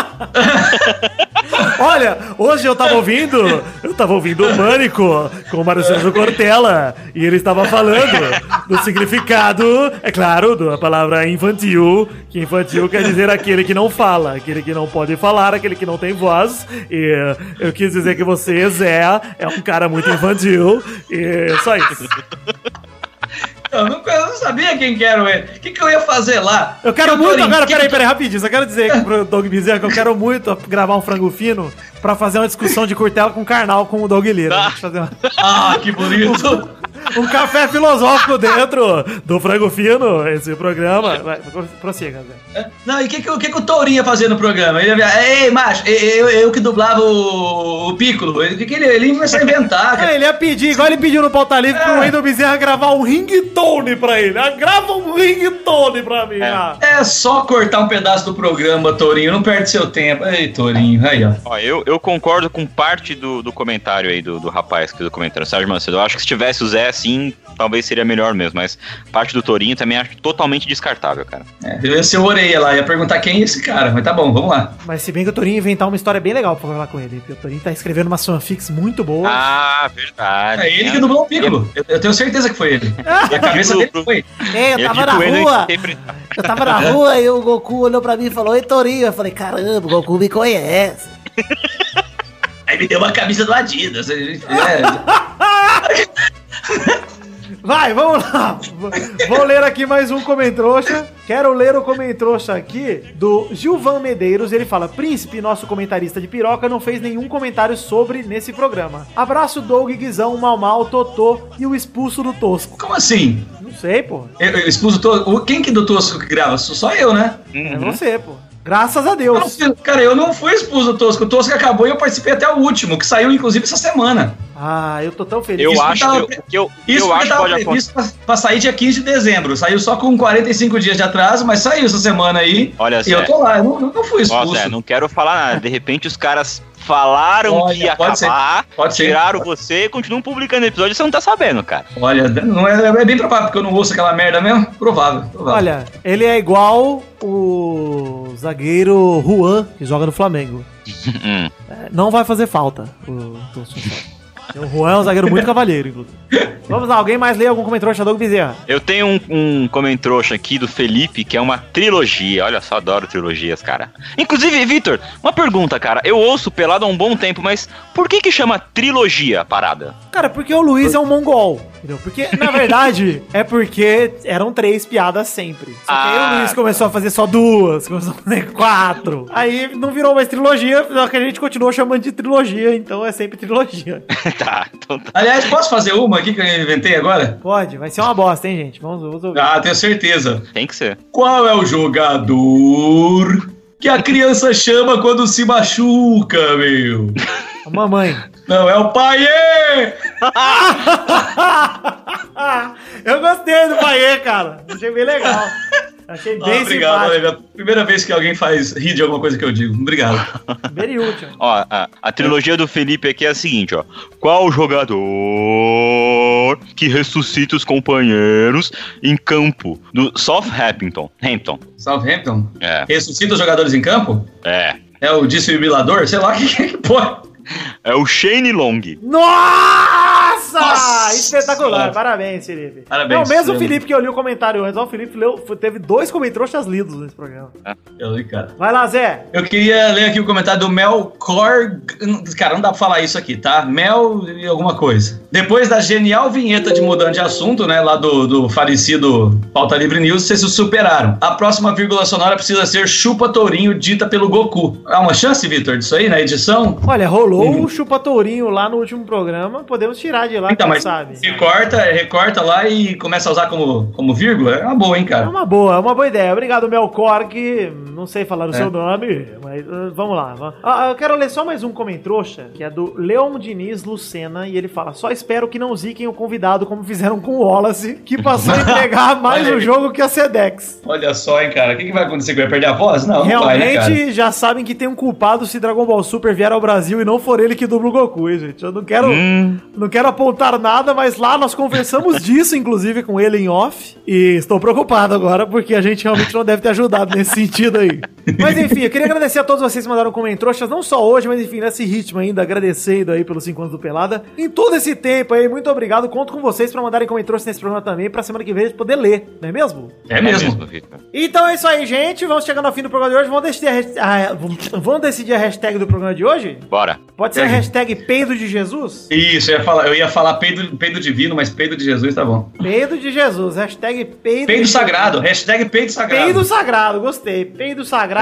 Speaker 3: Olha, hoje eu tava ouvindo, eu tava ouvindo o Pânico com o Marcelo Cortella e ele estava falando do significado, é claro, da palavra infantil, que infantil quer dizer aquele que não fala, aquele que não pode falar, aquele que não tem voz. E eu quis dizer que você, Zé, é um cara muito infantil e só isso.
Speaker 5: Eu não, eu não sabia quem que era o Wendel. O que, que eu ia fazer lá?
Speaker 3: Eu quero
Speaker 5: Que
Speaker 3: muito agora, peraí, peraí, rapidinho. Só quero dizer pro Doug Bezerra que eu quero muito gravar um frango fino pra fazer uma discussão de Cortella com carnal com o Doug Lira. Fazer uma-
Speaker 5: Ah, que bonito.
Speaker 3: um café filosófico dentro do frango fino, esse programa. Vai, prossiga, Zé.
Speaker 5: Não, e o que, que, o que, que o Tourinho ia fazer no programa? Ele ia, ei, macho, eu, eu que dublava o, o Piccolo. O que, que ele, ele ia começar a inventar, cara?
Speaker 3: ele ia pedir, igual ele pediu no Pauta Livre, pro
Speaker 5: É.
Speaker 3: Wendel Bezerra gravar um ringtone pra ele. Ah, Grava um ringtone pra mim. ah.
Speaker 5: É só cortar um pedaço do programa, Tourinho. Não perde seu tempo. Ei, Tourinho, aí, ó.
Speaker 4: Ó, eu, eu concordo com parte do, do comentário aí do, do rapaz que fez o comentário, Sérgio Macedo. Eu acho que se tivesse o Zé, assim, talvez seria melhor mesmo. Mas parte do Torinho também acho totalmente descartável, cara.
Speaker 5: É, eu ia ser o orelha lá, ia perguntar quem é esse cara, mas tá bom, vamos lá.
Speaker 3: Mas se bem que o Torinho ia inventar uma história bem legal pra falar com ele. Porque o Torinho tá escrevendo umas fanfics muito boas.
Speaker 4: Ah, verdade.
Speaker 5: É ele que dublou o Piccolo. Eu, eu tenho certeza que foi ele. E a cabeça dele foi.
Speaker 2: É, eu
Speaker 4: Eu
Speaker 2: tava
Speaker 4: acredito
Speaker 2: na
Speaker 4: ele
Speaker 2: rua. Eu tava na rua e o Goku olhou pra mim e falou, Oi, Torinho. Eu falei, caramba, o Goku me conhece.
Speaker 5: Aí me deu uma camisa do Adidas. É,
Speaker 3: Vai, vamos lá. Vou ler aqui mais um comentrouxa. Quero ler o comentrouxa aqui do Gilvan Medeiros. Ele fala: Príncipe, nosso comentarista de piroca, não fez nenhum comentário sobre nesse programa. Abraço, Doug, Guizão, Mal Mal, Totô e o expulso do Tosco.
Speaker 5: como assim?
Speaker 3: Não sei, pô.
Speaker 5: Eu, eu expulso todo. Quem que do Tosco que grava? Sou só eu, né?
Speaker 3: É você, pô. Graças a
Speaker 5: Eu
Speaker 3: Deus.
Speaker 5: não fui- cara, eu não fui expulso do Tosco. O Tosco acabou e eu participei até o último, que saiu inclusive essa semana.
Speaker 3: Ah, eu tô tão feliz.
Speaker 4: Eu
Speaker 5: Isso que
Speaker 4: acho
Speaker 5: tava-
Speaker 4: que eu, que eu,
Speaker 5: Isso
Speaker 4: eu acho que
Speaker 5: tava
Speaker 4: pode
Speaker 5: previsto pra, pra sair dia 15 de dezembro. Saiu só com 45 dias de atraso, mas saiu essa semana aí.
Speaker 4: Olha,
Speaker 5: E eu
Speaker 4: Zé.
Speaker 5: tô lá, eu não, eu não fui
Speaker 4: Ó,
Speaker 5: expulso.
Speaker 4: Zé, não quero falar nada. De repente os caras falaram
Speaker 5: Olha,
Speaker 4: que ia
Speaker 5: pode ser,
Speaker 4: acabar,
Speaker 5: pode ser.
Speaker 4: tiraram você e continuam publicando episódio e você não tá sabendo, cara.
Speaker 5: Olha, não é, é bem provável porque eu não ouço aquela merda mesmo. Provável, provável.
Speaker 3: Olha, ele é igual o zagueiro Juan, que joga no Flamengo.
Speaker 4: Hum.
Speaker 3: É, Não vai fazer falta o. O Juan é um zagueiro muito cavalheiro, inclusive. Vamos lá, alguém mais lê algum comentário Doug Bezerra?
Speaker 4: Eu tenho um, um comentrouxa aqui do Felipe, que é uma trilogia. Olha só, adoro trilogias, cara. Inclusive, Vitor, uma pergunta, cara. Eu ouço pelado há um bom tempo, mas por que que chama trilogia a parada?
Speaker 3: Cara, porque o Luiz é um mongol, entendeu? Porque, na verdade, é porque eram três piadas sempre. Só que aí
Speaker 4: Ah.
Speaker 3: o Luiz começou a fazer só duas, começou a fazer quatro. Aí não virou mais trilogia, só que a gente continuou chamando de trilogia, então é sempre trilogia.
Speaker 4: tá, então tá.
Speaker 5: Aliás, posso fazer uma aqui que eu inventei agora?
Speaker 3: Pode, vai ser uma bosta, hein, gente? Vamos, vamos ouvir.
Speaker 5: Ah, tenho certeza.
Speaker 4: Tem que ser.
Speaker 5: Qual é o jogador que a criança chama quando se machuca, meu?
Speaker 3: A mamãe.
Speaker 5: Não, é o Paiê!
Speaker 3: Eu gostei do Paiê, cara. Achei bem legal. Achei
Speaker 5: Ah,
Speaker 3: bem
Speaker 5: obrigado,
Speaker 3: simpático.
Speaker 5: primeira vez que alguém faz rir de alguma coisa que eu digo. Obrigado.
Speaker 3: Bem útil.
Speaker 4: Ó, a, a trilogia do Felipe aqui é a seguinte, ó. Qual jogador que ressuscita os companheiros em campo do Southampton? Hampton.
Speaker 5: Southampton.
Speaker 4: É,
Speaker 5: Ressuscita os jogadores em campo?
Speaker 4: é.
Speaker 5: É o desfibrilador? Sei lá o que, que pô.
Speaker 4: É o Shane Long.
Speaker 3: Nossa!
Speaker 5: Nossa
Speaker 3: Espetacular. Parabéns, Felipe.
Speaker 5: Parabéns,
Speaker 3: É o mesmo
Speaker 5: Felipe.
Speaker 3: Felipe que eu li o comentário antes. Ó, o Felipe leu, teve dois comentários lidos nesse programa.
Speaker 5: Eu li, cara.
Speaker 3: Vai lá, Zé.
Speaker 5: Eu queria ler aqui o comentário do Mel Cor. Cara, não dá pra falar isso aqui, tá? Mel e alguma coisa. Depois da genial vinheta de mudando de assunto, né? Lá do, do falecido Pauta Livre News, vocês se superaram. A próxima vírgula sonora precisa ser Chupa Tourinho, dita pelo Goku. Há uma chance, Vitor, disso aí na edição?
Speaker 3: Olha, rolou o Chupa Tourinho lá no último programa. Podemos tirar de lá,
Speaker 5: Então,
Speaker 3: quem
Speaker 5: mas
Speaker 3: sabe.
Speaker 5: recorta, recorta lá e começa a usar como, como vírgula? É uma boa, hein,
Speaker 3: É
Speaker 5: cara?
Speaker 3: uma boa, é uma boa ideia. Obrigado, Melcor, que não sei falar o
Speaker 5: É.
Speaker 3: seu nome, mas uh, vamos lá. Ah, eu quero ler só mais um comentrouxa, que é do Leon Diniz Lucena, e ele fala: só espero que não ziquem o convidado como fizeram com o Wallace, que passou a entregar mais o
Speaker 5: aí.
Speaker 3: jogo que a Sedex.
Speaker 5: Olha só, hein, cara. O que, que vai acontecer? Vai perder a voz? Não, não vai, né,
Speaker 3: Realmente já sabem que tem um culpado se Dragon Ball Super vier ao Brasil e não for ele que dubla o Goku, hein, gente. Eu não quero,
Speaker 4: Hum.
Speaker 3: não quero apontar nada, mas lá nós conversamos disso, inclusive, com ele em off. E estou preocupado agora, porque a gente realmente não deve ter ajudado nesse sentido aí. Mas enfim, eu queria agradecer a todos vocês que mandaram comentários, não só hoje, mas enfim, nesse ritmo ainda, agradecendo aí pelos 5 anos do Pelada. Em todo esse tempo aí, muito obrigado. Conto com vocês pra mandarem comentários nesse programa também, pra semana que vem a gente poder ler, não é mesmo?
Speaker 5: É mesmo.
Speaker 4: Vitor.
Speaker 3: Então é isso aí, gente. Vamos chegando ao fim do programa de hoje. Vamos decidir a, ah, vamos- decidir a hashtag do programa de hoje?
Speaker 4: Bora.
Speaker 3: Pode ser a
Speaker 5: É.
Speaker 3: hashtag peido de Jesus?
Speaker 5: Isso, eu ia falar, eu ia falar peido, peido divino, mas peido de Jesus tá bom.
Speaker 3: Peido de Jesus. Hashtag peido
Speaker 5: Peido sagrado, hashtag peido sagrado.
Speaker 3: Peido sagrado, gostei. Peido sagrado.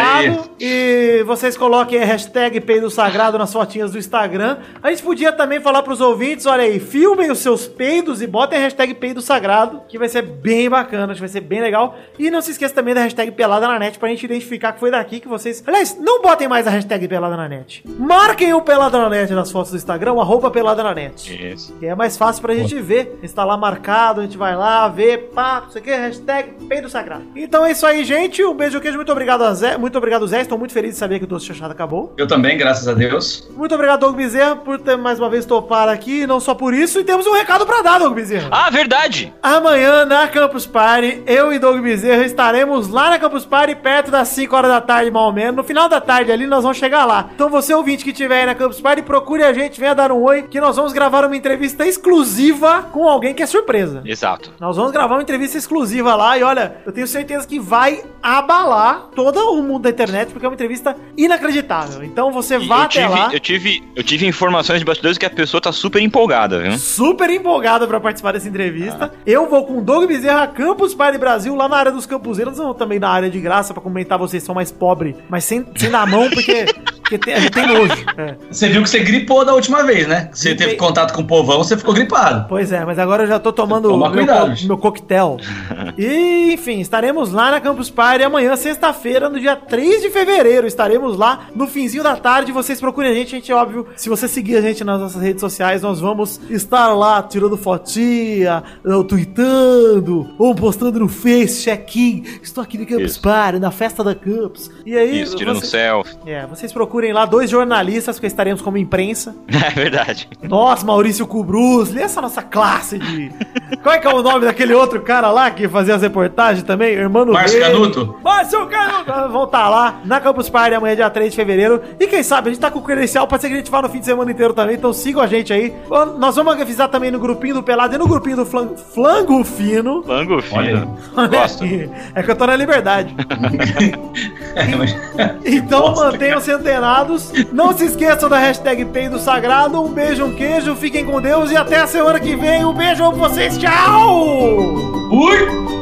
Speaker 3: E vocês coloquem a hashtag peido sagrado nas fotinhas do Instagram. A gente podia também falar pros ouvintes: olha aí, filmem os seus peidos e botem a hashtag peido sagrado, que vai ser bem bacana, acho que vai ser bem legal. E não se esqueça também da hashtag pelada na net pra gente identificar que foi daqui que vocês. Aliás, não botem mais a hashtag pelada na net. Marquem o pelada na net nas fotos do Instagram, arroba pelada na net.
Speaker 4: Isso.
Speaker 3: Que é mais fácil pra gente ver. Está lá marcado, a gente vai lá, ver, pá, isso aqui é hashtag peido sagrado. Então é isso aí, gente. Um beijo, queijo, muito obrigado a Zé. Muito obrigado, Zé. Estou muito feliz de saber que o Doce Chachado acabou.
Speaker 5: Eu também, graças a Deus.
Speaker 3: Muito obrigado, Doug Bezerra, por ter mais uma vez topar aqui. Não só por isso, e temos um recado pra dar, Doug Bezerra.
Speaker 4: Ah, verdade!
Speaker 3: Amanhã, na Campus Party, eu e Doug Bezerra estaremos lá na Campus Party, perto das 5 horas da tarde, mais ou menos. No final da tarde ali, nós vamos chegar lá. Então, você ouvinte que estiver aí na Campus Party, procure a gente, venha dar um oi, que nós vamos gravar uma entrevista exclusiva com alguém que é surpresa.
Speaker 4: Exato.
Speaker 3: Nós vamos gravar uma entrevista exclusiva lá e olha, eu tenho certeza que vai abalar todo o mundo da internet, porque é uma entrevista inacreditável. Então você
Speaker 4: E
Speaker 3: vá
Speaker 4: eu,
Speaker 3: até
Speaker 4: tive,
Speaker 3: lá.
Speaker 4: eu, tive, eu tive informações de bastidores que a pessoa tá super empolgada, viu?
Speaker 3: Super empolgado pra participar dessa entrevista. Eu vou com o Doug Bezerra, Campus Party Brasil, lá na área dos campuseiros, ou também na área de graça, pra comentar vocês são mais pobres, mas sem, sem dar a mão, porque, porque tem- a gente tem nojo. É.
Speaker 5: Você viu que você gripou da última vez, né? Você
Speaker 3: Gripei.
Speaker 5: teve contato com o povão, você ficou gripado.
Speaker 3: Pois é, mas agora eu já tô tomando
Speaker 5: Toma
Speaker 3: meu,
Speaker 5: cuidado.
Speaker 3: co- meu coquetel. E, enfim, estaremos lá na Campus Party amanhã, sexta-feira, no dia 3 de fevereiro. Estaremos lá no finzinho da tarde. Vocês procurem a gente, a gente, óbvio, se você seguir a gente nas nossas redes sociais, nós vamos estar lá tirando fotinha, ou tweetando, ou postando no Face, check-in. Estou aqui no Campus
Speaker 4: Isso.
Speaker 3: Party, na festa da Campus. E aí,
Speaker 4: Isso, tirando
Speaker 3: você-
Speaker 4: selfie.
Speaker 3: é, vocês procurem lá dois jornalistas, porque estaremos como imprensa.
Speaker 4: É verdade.
Speaker 3: Nossa, Maurício Cubrus, essa nossa classe de. Qual é que é o nome daquele outro cara lá que fazia as reportagens também? Irmão
Speaker 5: Márcio Canuto?
Speaker 3: Márcio Canuto! Estar lá na Campus Party amanhã, dia 3 de fevereiro. E quem sabe, a gente tá com credencial, pode ser que a gente vá no fim de semana inteiro também, então sigam a gente aí. Nós vamos avisar também no grupinho do Pelado e no grupinho do Flan- Flango Fino.
Speaker 4: Flango fino.
Speaker 3: Olha É que eu tô na liberdade. Então mantenham-se antenados. Não se esqueçam da hashtag Peido Sagrado. Um beijo, um queijo. Fiquem com Deus e até a semana que vem. Um beijo pra vocês. Tchau!
Speaker 5: Ui!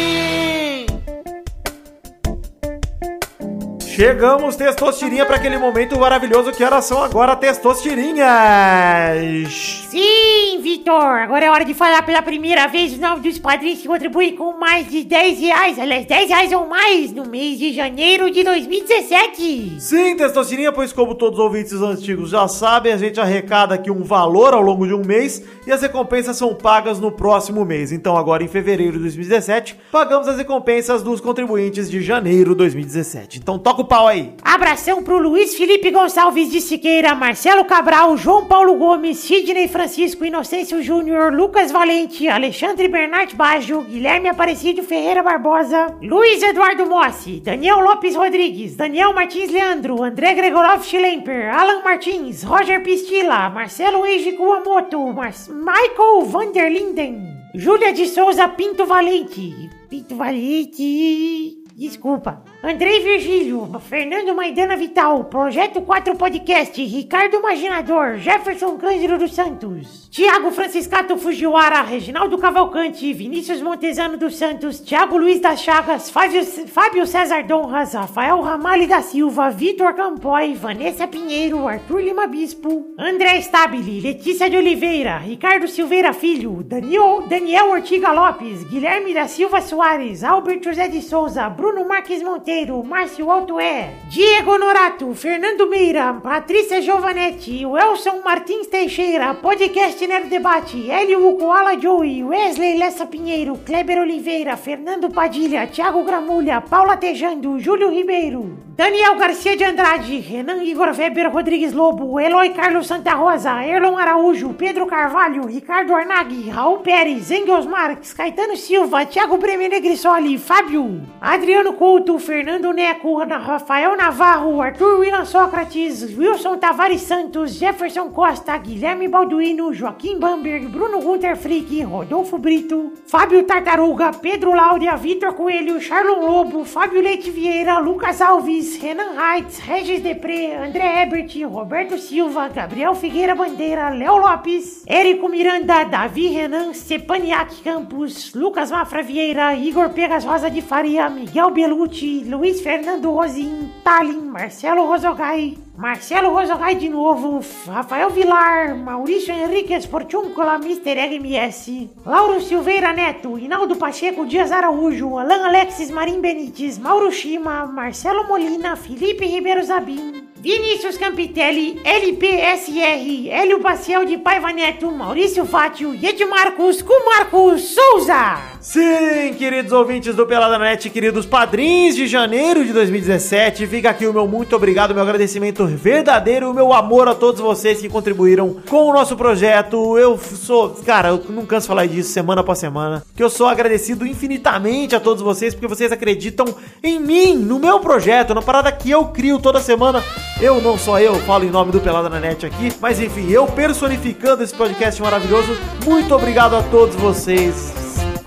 Speaker 3: Chegamos, Testostirinha, para aquele momento maravilhoso que horas são agora, Testostirinhas!
Speaker 6: Sim, Vitor. Agora é hora de falar pela primeira vez o nome dos padrinhos que contribuem com mais de 10 reais. Aliás, 10 reais ou mais no mês de janeiro de 2017.
Speaker 3: Sim, Testosterinha, pois como todos os ouvintes antigos já sabem, a gente arrecada aqui um valor ao longo de um mês e as recompensas são pagas no próximo mês. Então agora em fevereiro de 2017, pagamos as recompensas dos contribuintes de janeiro de 2017. Então toca o pau aí.
Speaker 6: Abração pro Luiz Felipe Gonçalves de Siqueira, Marcelo Cabral, João Paulo Gomes, Sidney Francisco, Inocêncio Júnior, Lucas Valente, Alexandre Bernard Baggio, Guilherme Aparecido Ferreira Barbosa, Luiz Eduardo Mossi, Daniel Lopes Rodrigues, Daniel Martins Leandro, André Gregorov Schlemper, Alan Martins, Roger Pistila, Marcelo Eiji Kuamoto, Mar Michael Vanderlinden, Júlia de Souza Pinto Valente, Pinto Valente... Desculpa. Andrei Virgílio, Fernando Maidana Vital, Projeto 4 Podcast, Ricardo Imaginador, Jefferson Cândido dos Santos, Tiago Franciscato Fujiwara, Reginaldo Cavalcante, Vinícius Montezano dos Santos, Tiago Luiz das Chagas, Fábio, Fábio César Donras, Rafael Ramalho da Silva, Vitor Campoy, Vanessa Pinheiro, Arthur Lima Bispo, André Stabile, Letícia de Oliveira, Ricardo Silveira Filho, Daniel, Daniel Ortiga Lopes, Guilherme da Silva Soares, Albert José de Souza, Bruno Marques Monteiro, Márcio Altoé, Diego Norato, Fernando Meira, Patrícia Giovanetti, Welson Martins Teixeira, Podcast Nero Debate, Hélio Koala Joey, Wesley Lessa Pinheiro, Kleber Oliveira, Fernando Padilha, Thiago Gramulha, Paula Tejando, Júlio Ribeiro, Daniel Garcia de Andrade, Renan Igor Weber Rodrigues Lobo, Eloy Carlos Santa Rosa, Erlon Araújo, Pedro Carvalho, Ricardo Arnag, Raul Pérez, Engels Marques, Caetano Silva, Thiago Bremer Negrissoli, Fábio, Adriano Couto, Fernando Neco, Rafael Navarro, Arthur William Sócrates, Wilson Tavares Santos, Jefferson Costa, Guilherme Balduino, Joaquim Bamberg, Bruno Gunter Frick, Rodolfo Brito, Fábio Tartaruga, Pedro Láudia, Vitor Coelho, Charlon Lobo, Fábio Leite Vieira, Lucas Alves, Renan Reitz, Regis Depré, André Ebert, Roberto Silva, Gabriel Figueira Bandeira, Léo Lopes, Érico Miranda, Davi Renan, Stepaniak Campos, Lucas Mafra Vieira, Igor Pegas Rosa de Faria, Miguel Miguel Belucci, Luiz Fernando Rosim, Tallin, Marcelo Rosogai, Marcelo Rosogai de novo, Rafael Vilar, Maurício Henrique Esportúncula, Mr. MS, Lauro Silveira Neto, Hinaldo Pacheco Dias Araújo, Alan Alexis Marim Benites, Mauro Shima, Marcelo Molina, Felipe Ribeiro Zabim, Vinícius Campitelli, LPSR, Hélio Baciel de Paiva Neto, Maurício Fátio e Edmarcos com Marcos Souza.
Speaker 3: Sim, queridos ouvintes do Pelada Net, queridos padrinhos de janeiro de 2017, fica aqui o meu muito obrigado, meu agradecimento verdadeiro, o meu amor a todos vocês que contribuíram com o nosso projeto. Eu sou, cara, eu não canso de falar disso semana após semana, que eu sou agradecido infinitamente a todos vocês porque vocês acreditam em mim, no meu projeto, na parada que eu crio toda semana. Eu não só eu falo em nome do Pelada na Net aqui, mas enfim, eu personificando esse podcast maravilhoso. Muito obrigado a todos vocês.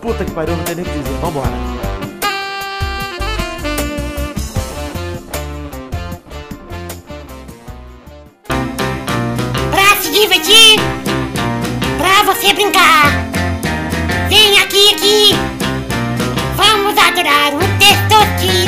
Speaker 3: Puta que pariu, não tem nem o que dizer. Vambora.
Speaker 6: Pra se divertir, pra você brincar. Vem aqui, aqui. Vamos adorar o Testosterinha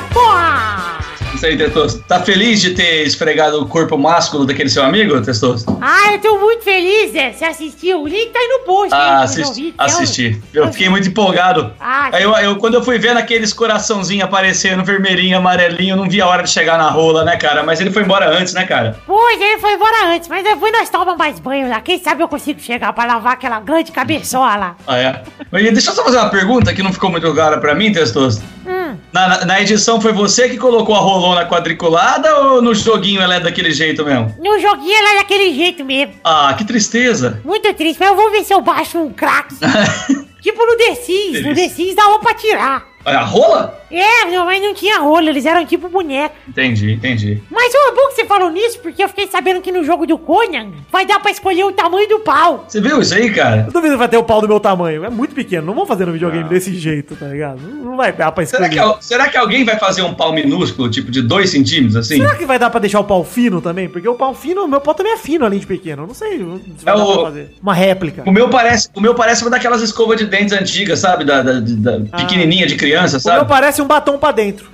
Speaker 6: vitória, porra!
Speaker 5: Isso aí, Testoso. Tá feliz de ter esfregado o corpo másculo daquele seu amigo, Testoso?
Speaker 6: Ah, eu tô muito feliz, Zé. Você assistiu? O link tá aí no post.
Speaker 5: Ah, assisti.
Speaker 6: ouvintes.
Speaker 5: assisti. Eu fiquei muito empolgado.
Speaker 6: Ah,
Speaker 5: Aí eu, eu- quando eu fui vendo aqueles coraçãozinhos aparecendo, vermelhinho, amarelinho, eu não vi a hora de chegar na rola, né, cara? Mas ele foi embora antes, né, cara?
Speaker 6: Pois, ele foi embora antes, mas depois nós tomamos mais banho lá. Quem sabe eu consigo chegar pra lavar aquela grande cabeçola.
Speaker 5: Ah, é? Mas deixa eu só fazer uma pergunta que não ficou muito clara pra mim, Testoso.
Speaker 6: Hum,
Speaker 5: Na, na- na edição foi você que colocou a rolona quadriculada ou no joguinho ela é daquele jeito mesmo?
Speaker 6: no joguinho ela é daquele jeito mesmo.
Speaker 5: Ah, que tristeza.
Speaker 6: Muito triste, mas eu vou ver se eu baixo um crack. tipo no The Sims. No The Sims dava pra tirar.
Speaker 5: A rola?
Speaker 6: É, não, mas não tinha rolo, eles eram tipo boneco.
Speaker 5: Entendi, entendi.
Speaker 6: Mas é bom que você falou nisso, porque eu fiquei sabendo que no jogo do Conan vai dar pra escolher o tamanho do pau.
Speaker 5: Você viu isso aí, cara?
Speaker 3: Eu duvido que vai ter o pau do meu tamanho. É muito pequeno. Não vamos fazer no videogame desse jeito, tá ligado? Não não vai dar pra
Speaker 5: Será
Speaker 3: escolher.
Speaker 5: que, al- será que alguém vai fazer um pau minúsculo, tipo de 2 centímetros, assim?
Speaker 3: Será que vai dar pra deixar o pau fino também? Porque o pau fino, meu pau também é fino além de pequeno. Eu não sei se vai
Speaker 5: É
Speaker 3: dar
Speaker 5: o-
Speaker 3: pra fazer. Uma réplica.
Speaker 5: O meu parece, o meu parece uma daquelas escovas de dentes antigas, sabe? Da, da- da- pequenininha de criança,
Speaker 3: O meu
Speaker 5: sabe?
Speaker 3: parece um batom pra dentro.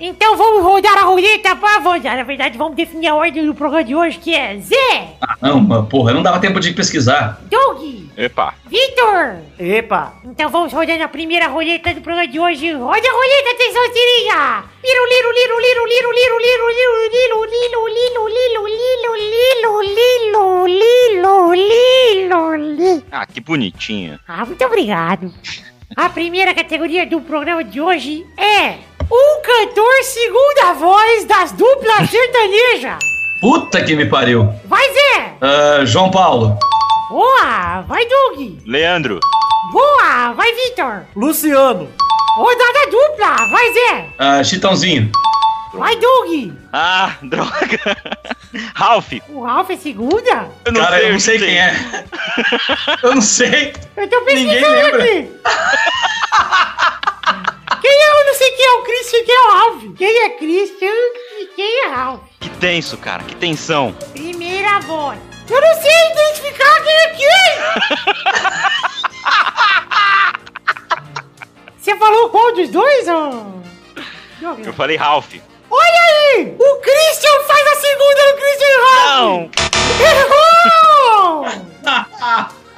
Speaker 6: Então vamos rodar a roleta pra. Na verdade, vamos definir a ordem do programa de hoje, que é Zé,
Speaker 5: Ah, não, porra, não dava tempo de pesquisar.
Speaker 6: Doug,
Speaker 4: Epa.
Speaker 6: Vitor.
Speaker 3: Epa!
Speaker 6: Então vamos rodando a primeira roleta do programa de hoje. Roda a roleta, atenção, tirinha! Liro, liro, liro, liro, liro, liro, liro, liro, liro, liro, liro, liro, liro, liro, liro, liro, liro, liro.
Speaker 4: Ah, que bonitinho.
Speaker 6: Ah, muito obrigado. A primeira categoria do programa de hoje é um cantor segunda voz das duplas sertanejas.
Speaker 5: Puta que me pariu.
Speaker 6: Vai, Zé!
Speaker 5: Ah, João Paulo.
Speaker 6: Boa! Vai, Doug!
Speaker 4: Leandro.
Speaker 6: Boa! Vai, Vitor!
Speaker 3: Luciano!
Speaker 6: Rodada dupla! Vai, Zé!
Speaker 5: Ah, Chitãozinho.
Speaker 6: Vai, Doug!
Speaker 4: Ah, droga. Ralph.
Speaker 6: O Ralph é segunda?
Speaker 4: Eu
Speaker 5: Cara, eu não sei quem é. Eu não sei.
Speaker 6: Eu tô pesquisando aqui. Quem é? Eu não sei quem é o Christian e quem é o Ralph. Quem é Christian e quem é Ralph?
Speaker 4: Que tenso, cara. Que tensão.
Speaker 6: Primeira voz. Eu não sei identificar quem é quem. Você falou qual dos dois, ô?
Speaker 4: Eu falei Ralph.
Speaker 6: Olha aí! O Christian faz a segunda no Christian Ralph!
Speaker 4: Não.
Speaker 6: Errou!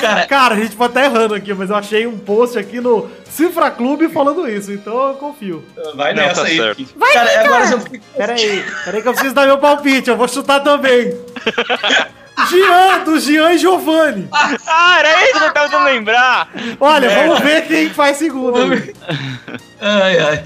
Speaker 5: Cara,
Speaker 3: Cara, a gente pode estar errando aqui, mas eu achei um post aqui no Cifra Clube falando isso, então eu confio.
Speaker 5: vai
Speaker 4: Não,
Speaker 5: nessa
Speaker 4: tá
Speaker 5: aí.
Speaker 4: certo.
Speaker 6: Vai,
Speaker 5: Cara, agora eu fico...
Speaker 3: Pera aí, pera aí que eu preciso dar meu palpite, eu vou chutar também. Jean, do Jean e Giovanni.
Speaker 4: Ah, era isso que eu tava tentando lembrar.
Speaker 3: Olha,
Speaker 5: É.
Speaker 3: vamos ver quem faz segundo.
Speaker 5: Ai, ai.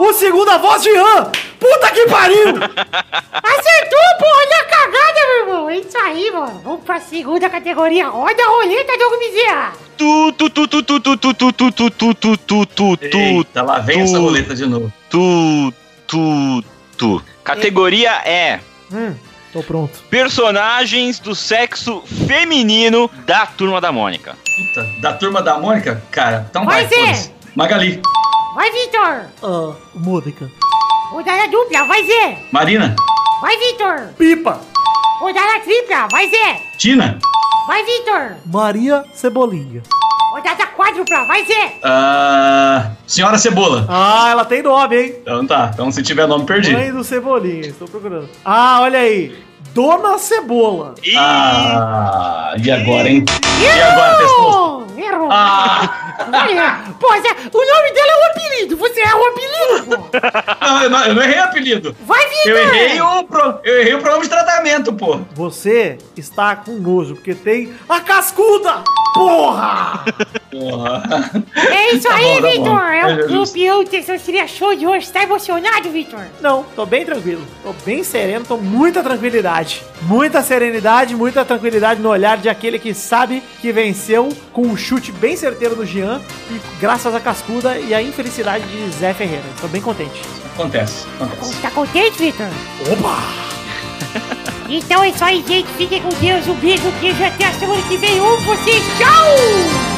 Speaker 3: O segunda voz, Jean! Puta que pariu!
Speaker 6: Acertou, porra! Olha a cagada, meu irmão! É isso aí, mano! Vamos pra segunda categoria. Roda a roleta, Diogo Bezerra!
Speaker 4: Tu, tu, tu, tu, tu, tu, tu, tu, tu, tu, tu, tu, tu, tu, tu,
Speaker 5: Eita, lá vem essa roleta de novo.
Speaker 4: tu, tu, tu. Categoria é
Speaker 3: Hum, tô pronto.
Speaker 4: personagens do sexo feminino da Turma da Mônica.
Speaker 5: Puta, da turma da Mônica? Cara, então vai,
Speaker 6: Vai, Zé.
Speaker 5: Magali.
Speaker 6: Vai, Vitor!
Speaker 3: Ah, Mônica.
Speaker 6: Rodada dupla, vai Zé.
Speaker 5: Marina.
Speaker 6: Vai Vitor.
Speaker 3: Pipa.
Speaker 6: Rodada tripla, vai Zé.
Speaker 5: Tina.
Speaker 6: Vai Vitor.
Speaker 2: Maria Cebolinha.
Speaker 6: Rodada quádrupla, vai Zé.
Speaker 5: Ah, Senhora Cebola.
Speaker 3: Ah, ela tem nome, hein?
Speaker 5: Então tá. Então se tiver nome, perdi.
Speaker 3: Mãe do Cebolinha, estou procurando. Ah, olha aí. Dona Cebola.
Speaker 4: Ih,
Speaker 5: Ah, e agora, hein? E agora, pessoal?
Speaker 6: Errou. Errou.
Speaker 5: Ah,
Speaker 6: Olha, pô, Zé, o nome dela é o apelido. Você é o apelido, pô.
Speaker 5: não, eu não, eu não errei o apelido.
Speaker 6: Vai Vitor.
Speaker 5: Eu errei o, pro, eu errei o programa de tratamento, pô.
Speaker 3: Você está com nojo, porque tem a cascuda! Porra!
Speaker 5: Porra.
Speaker 6: É isso
Speaker 5: Tá
Speaker 6: aí,
Speaker 5: tá
Speaker 6: Vitor. É o
Speaker 5: É justo.
Speaker 6: campeão Testosteria Show de hoje. Tá emocionado, Vitor?
Speaker 3: Não, tô bem tranquilo. Tô bem sereno, tô muita tranquilidade. Muita serenidade, muita tranquilidade no olhar de aquele que sabe que venceu com um chute bem certeiro do Jean e graças à cascuda e à infelicidade de Zé Ferreira. Tô bem contente.
Speaker 5: Acontece, acontece.
Speaker 6: Tá contente, Vitor?
Speaker 3: Opa!
Speaker 6: Então é isso aí, gente. Fiquem com Deus. Um beijo, um queijo. Até a semana que vem. Um, vocês. Tchau!